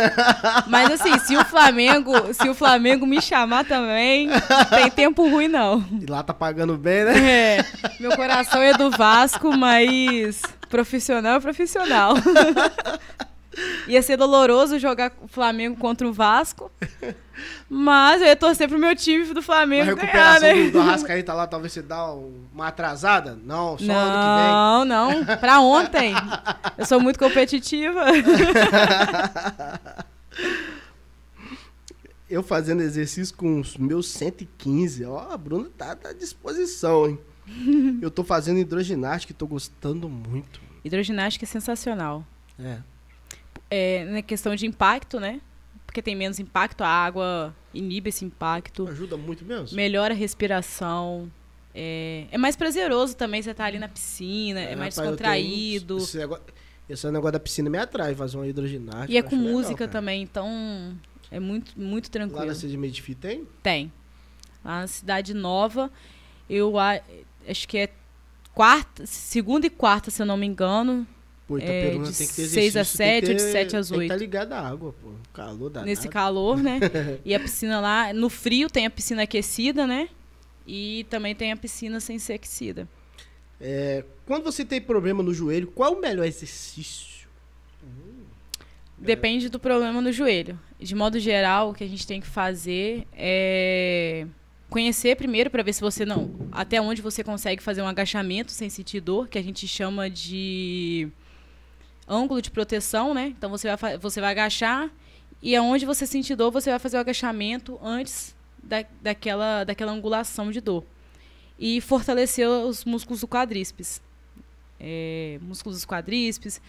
Mas assim, se o Flamengo, se o Flamengo me chamar também, tem tempo ruim não. E lá tá pagando bem, né? É, meu coração é do Vasco, mas profissional é profissional. [laughs] Ia ser doloroso jogar o Flamengo contra o Vasco. Mas eu ia torcer pro meu time do Flamengo A ganhar, recuperação né? do, do Arrascaeta lá, talvez você dá uma atrasada? Não, só ano Não, não. Pra ontem. Eu sou muito competitiva. que [laughs] vem. Eu fazendo exercício com os meus 115. Ó, a Bruna tá à disposição, hein? Eu tô fazendo hidroginástica e tô gostando muito. Hidroginástica é sensacional. É. É, na questão de impacto, né? Porque tem menos impacto, a água inibe esse impacto, Ajuda muito mesmo. melhora a respiração. É, é mais prazeroso também você estar ali na piscina, é, mais rapaz, descontraído. Esse negócio, esse negócio da piscina me atrai, fazer uma hidroginástica. E é com legal, música cara. também, então é muito, muito Lá tranquilo. na Cidade Medifi tem? Tem. Lá na Cidade Nova, eu acho que é quarta, segunda e quarta, se eu não me engano. Pô, É, de tem que ter seis exercício, às tem que sete, de ter- sete às Tem que oito. estar ligado à água, pô. Calor danado. nesse calor, né? [laughs] E a piscina lá, no frio tem a piscina aquecida, né? E também tem a piscina sem ser aquecida. É, quando você tem problema no joelho, qual o melhor exercício? Depende do problema no joelho. De modo geral, o que a gente tem que fazer é conhecer primeiro para ver se você não, até onde você consegue fazer um agachamento sem sentir dor, que a gente chama de ângulo de proteção, né? Então você vai você vai agachar e aonde você sentir dor, você vai fazer o agachamento antes da, daquela daquela angulação de dor. E fortalecer os músculos do quadríceps. É, músculos dos quadríceps,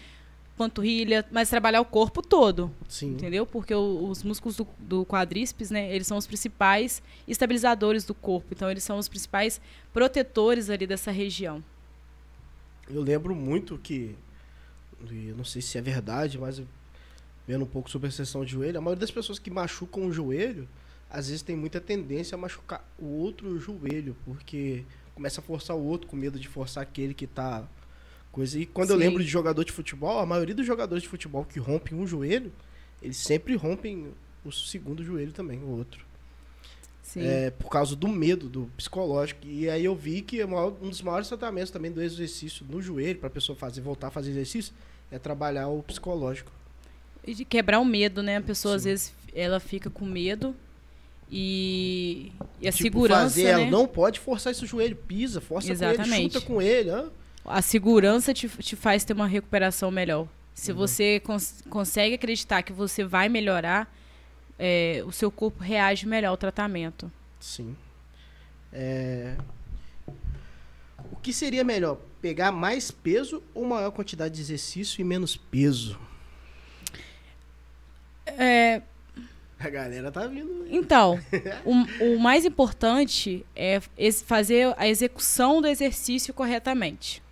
panturrilha, mas trabalhar o corpo todo, Sim. entendeu? Porque o- os músculos do, do quadríceps, né, eles são os principais estabilizadores do corpo. Então, eles são os principais protetores ali dessa região. Eu lembro muito que. E Eu não sei se é verdade, mas eu- vendo um pouco sobre a seção de joelho, a maioria das pessoas que machucam o joelho, às vezes tem muita tendência a machucar o outro joelho, porque começa a forçar o outro com medo de forçar aquele que tá. Coisa. E quando eu Sim. lembro de jogador de futebol, a maioria dos jogadores de futebol que rompem um joelho, eles sempre rompem o segundo joelho também, o outro. É, por causa do medo, do psicológico. E aí eu vi que maior- um dos maiores tratamentos também do exercício no joelho, para a pessoa fazer, voltar a fazer exercício, é trabalhar o psicológico. E de quebrar o medo, né? A pessoa, às Sim. vezes, ela fica com medo e, e a Tipo, segurança, fazer, né? ela não pode forçar esse joelho, pisa, força com ele, Exatamente. chuta com ele. hã? A segurança te, te faz ter uma recuperação melhor. Se Uhum. você cons- consegue acreditar que você vai melhorar, é, o seu corpo reage melhor ao tratamento. Sim. É, O que seria melhor? Pegar mais peso ou maior quantidade de exercício e menos peso? É, A galera tá vindo. Então, [laughs] o, o mais importante é fazer a execução do exercício corretamente.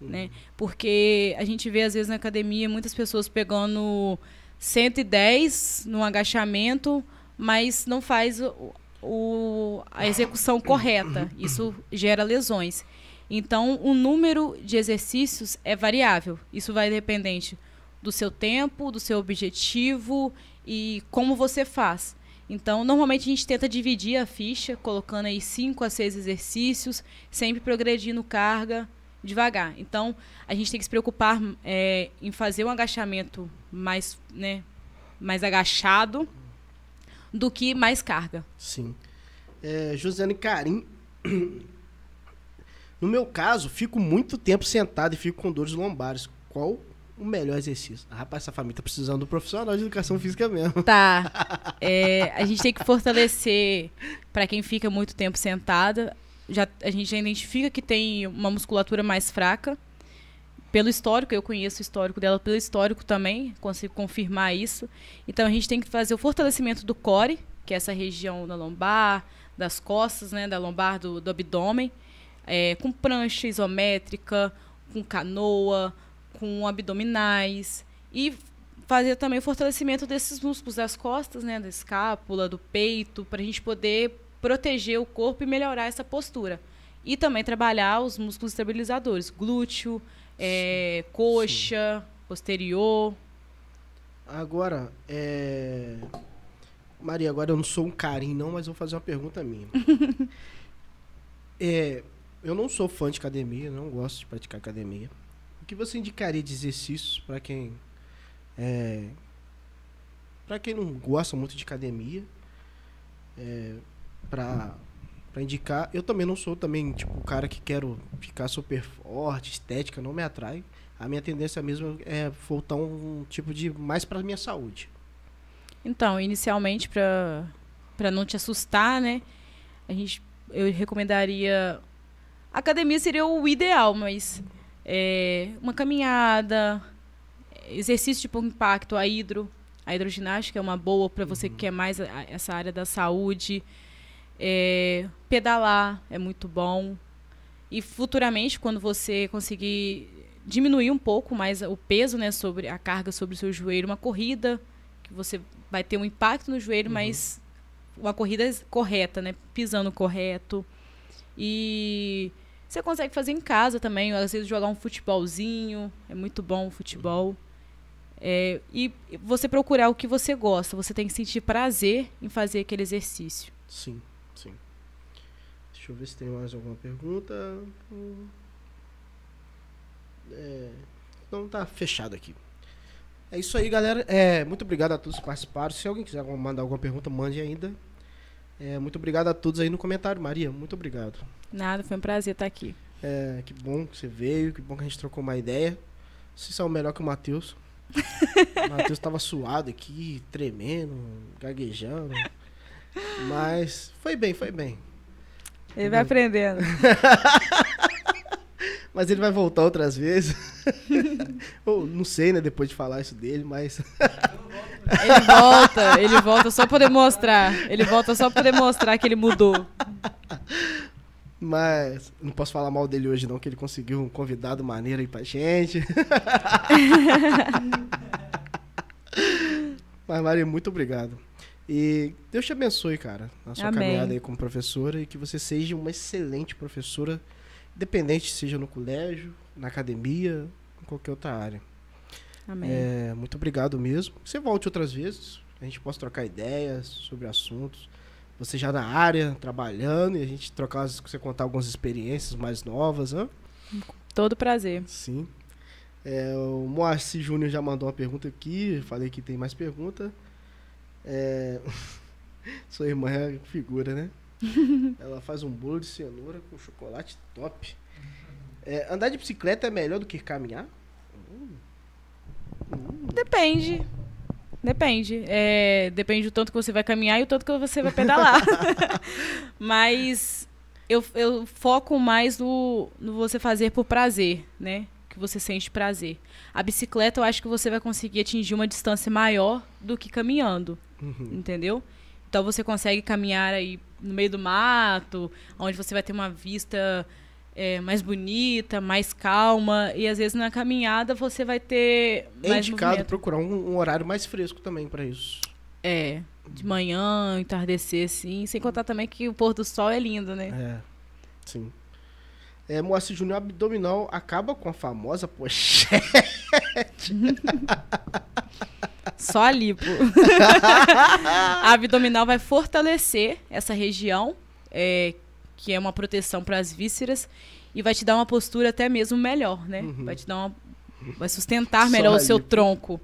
Né? Porque a gente vê, às vezes, na academia, muitas pessoas pegando 110 no agachamento, mas não faz o, o- a execução correta. Isso gera lesões. Então, o número de exercícios é variável. Isso vai dependente do seu tempo, do seu objetivo e como você faz. Então, normalmente a gente tenta dividir a ficha, colocando aí 5 a 6 exercícios, sempre progredindo carga devagar. Então, a gente tem que se preocupar é, em fazer um agachamento mais, né, mais agachado do que mais carga. Sim. É, Josiane Carim. [clears throat] No meu caso, fico muito tempo sentado e fico com dores lombares. Qual o melhor exercício? Ah, rapaz, essa família tá precisando do profissional de educação física mesmo. Tá. [laughs] É, a gente tem que fortalecer para quem fica muito tempo sentada. Já, a gente já identifica que tem uma musculatura mais fraca. Pelo histórico, eu conheço o histórico dela, pelo histórico também, consigo confirmar isso. Então a gente tem que fazer o fortalecimento do core, que é essa região da lombar, das costas, né, da lombar do, do abdômen, é, com prancha isométrica, com canoa, com abdominais e fazer também o fortalecimento desses músculos das costas, né, da escápula, do peito, para a gente poder proteger o corpo e melhorar essa postura. E também trabalhar os músculos estabilizadores, glúteo, é, coxa, posterior. Agora, é. Maria, agora eu não sou um carinho, não, mas vou fazer uma pergunta minha. [laughs] é, eu não sou fã de academia, não gosto de praticar academia. O que você indicaria de exercícios para quem. É, para quem não gosta muito de academia? É, pra, pra indicar. Eu também não sou também, tipo, o cara que quero ficar super forte, estética, não me atrai. A minha tendência mesmo é voltar um tipo de mais para minha saúde. Então, inicialmente, para não te assustar, né? A gente, eu recomendaria. academia seria o ideal, mas é, uma caminhada, exercício de pouco impacto, a hidro. A hidroginástica é uma boa para você uhum. que quer mais a, essa área da saúde. É, pedalar é muito bom. E futuramente, quando você conseguir diminuir um pouco mais o peso, né, sobre a carga sobre o seu joelho, uma corrida que você vai ter um impacto no joelho, uhum. mas uma corrida correta, né? Pisando correto. E você consegue fazer em casa também, às vezes jogar um futebolzinho, é muito bom o futebol. É, e você procurar o que você gosta, você tem que sentir prazer em fazer aquele exercício. Sim, sim. Deixa eu ver se tem mais alguma pergunta. É, não, tá fechado aqui. É isso aí, galera. É, muito obrigado a todos que participaram. Se alguém quiser mandar alguma pergunta, mande ainda. É, muito obrigado a todos aí no comentário. Maria, muito obrigado. Nada, foi um prazer estar aqui. É, que bom que você veio, que bom que a gente trocou uma ideia. Vocês são melhor que o Matheus. o [laughs] Matheus tava suado aqui, tremendo, gaguejando. [laughs] Mas foi bem, foi bem. Ele vai aprendendo. [laughs] Mas ele vai voltar outras vezes. [laughs] Ou não sei, né, depois de falar isso dele, mas. ele volta, ele volta só pra demonstrar. Ele volta só pra demonstrar que ele mudou. Mas não posso falar mal dele hoje, não, que ele conseguiu um convidado maneiro aí pra gente. [laughs] Mas, Maria, muito obrigado. E Deus te abençoe, cara, na sua Amém. caminhada aí como professora e que você seja uma excelente professora Independente seja no colégio, na academia, em qualquer outra área. Amém. É, muito obrigado mesmo. Você volte outras vezes, a gente possa trocar ideias sobre assuntos. Você já na área, trabalhando, e a gente trocar, você contar algumas experiências mais novas, né? Todo prazer. Sim. É, o Moacir Júnior já mandou uma pergunta aqui, falei que tem mais pergunta. É... [laughs] Sua irmã é figura, né? [laughs] Ela faz um bolo de cenoura com chocolate top. É, andar de bicicleta é melhor do que caminhar? Hum. Hum. Depende. Depende. É, depende do tanto que você vai caminhar e o tanto que você vai pedalar. [laughs] Mas eu, eu foco mais no, no você fazer por prazer, né? Que você sente prazer. A bicicleta eu acho que você vai conseguir atingir uma distância maior do que caminhando. Uhum. Entendeu? Então você consegue caminhar aí no meio do mato, onde você vai ter uma vista é, mais bonita, mais calma. E às vezes na caminhada você vai ter. É mais indicado movimento. procurar um, um, horário mais fresco também para isso. É, de manhã, entardecer, sim. Sem contar também que o pôr do sol é lindo, né? É, sim. É, Moacir Júnior abdominal acaba com a famosa pochete. [laughs] Só a lipo. a abdominal vai fortalecer essa região, é, que é uma proteção para as vísceras, e vai te dar uma postura até mesmo melhor, né? Uhum. Vai te dar uma. Vai sustentar melhor Só o seu lipo. tronco.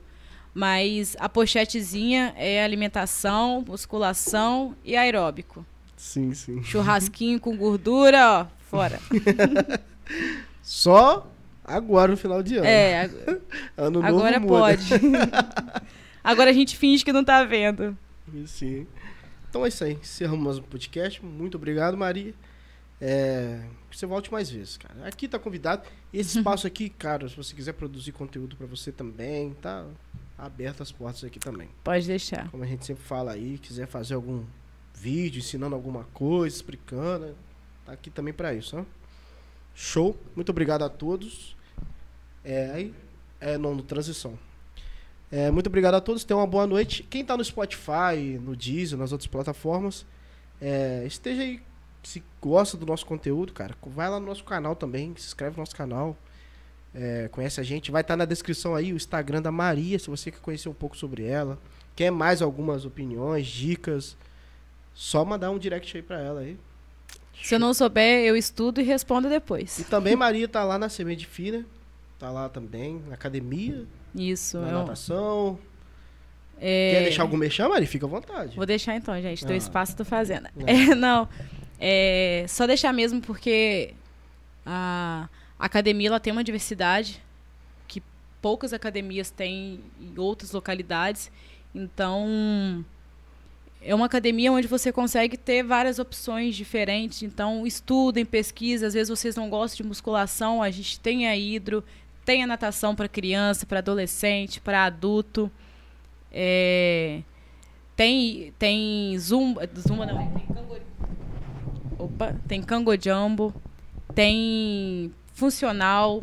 Mas a pochetezinha é alimentação, musculação e aeróbico. Sim, sim. Churrasquinho com gordura, ó, fora. [laughs] Só agora no final de ano. É, [laughs] ano novo agora muda. pode. [laughs] Agora a gente finge que não tá vendo. Sim. Então é isso aí. Encerramos mais um podcast. Muito obrigado, Maria. É, que você volte mais vezes, cara. Aqui tá convidado. Esse espaço aqui, cara, se você quiser produzir conteúdo para você também, tá aberto as portas aqui também. Pode deixar. Como a gente sempre fala aí, quiser fazer algum vídeo ensinando alguma coisa, explicando, tá aqui também para isso. Show. Muito obrigado a todos. É aí, é nome transição. É, muito obrigado a todos, tenham uma boa noite. Quem está no Spotify, no Deezer, nas outras plataformas, é, esteja aí, se gosta do nosso conteúdo, cara, vai lá no nosso canal também, se inscreve no nosso canal. é, conhece a gente, vai estar na descrição aí o Instagram da Maria, se você quer conhecer um pouco sobre ela, quer mais algumas opiniões, dicas, só mandar um direct aí pra ela aí. Se eu não souber, eu estudo e respondo E depois. também Maria tá lá na Semente Fina, tá lá também, na academia, Isso. na eu- natação. é, Quer deixar algum mexão, Maria? Fica à vontade. Vou deixar então, gente. Teu Ah. espaço tô fazendo. É. É, [laughs] não. É, só deixar mesmo porque a academia ela tem uma diversidade que poucas academias têm em outras localidades. Então, é uma academia onde você consegue ter várias opções diferentes. Então, estudem, pesquisem. Às vezes vocês não gostam de musculação, a gente tem a hidro, tem a natação para criança, para adolescente, para adulto. É, tem, tem zumba, zumba não, tem cango, opa, tem cango jumbo, tem funcional,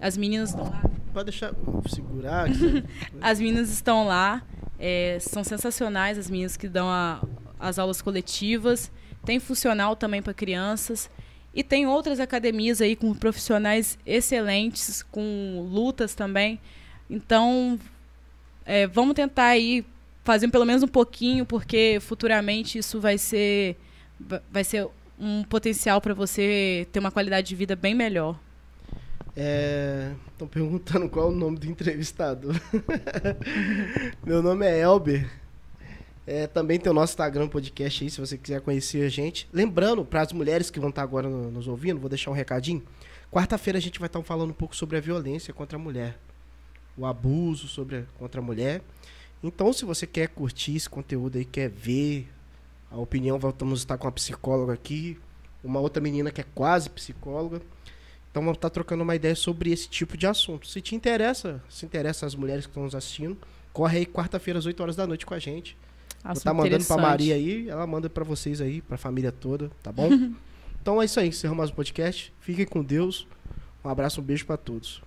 as meninas estão lá, Pode deixar, segurar aqui. [laughs] as meninas estão lá, é, são sensacionais as meninas que dão a- as aulas coletivas, tem funcional também para crianças. E tem outras academias aí com profissionais excelentes, com lutas também, então é, vamos tentar aí fazer pelo menos um pouquinho, porque futuramente isso vai ser va- vai ser um potencial para você ter uma qualidade de vida bem melhor. Estão perguntando qual é o nome do entrevistador. [laughs] Meu nome é Elber. É, também tem o nosso Instagram podcast aí, se você quiser conhecer a gente. Lembrando, para as mulheres que vão estar agora no- nos ouvindo, vou deixar um recadinho. Quarta-feira a gente vai estar falando um pouco sobre a violência contra a mulher. O abuso sobre a- contra a mulher. Então, se você quer curtir esse conteúdo aí, quer ver a opinião, vamos estar com uma psicóloga aqui, uma outra menina que é quase psicóloga. Então vamos estar trocando uma ideia sobre esse tipo de assunto. Se te interessa, se interessa as mulheres que estão nos assistindo, corre aí quarta-feira às 8 horas da noite com a gente. Vou Assunto estar mandando pra. Maria aí, ela manda pra vocês aí, pra família toda, tá bom? [laughs] então é isso aí, encerramos mais um podcast. Fiquem com Deus. Um abraço, um beijo pra todos.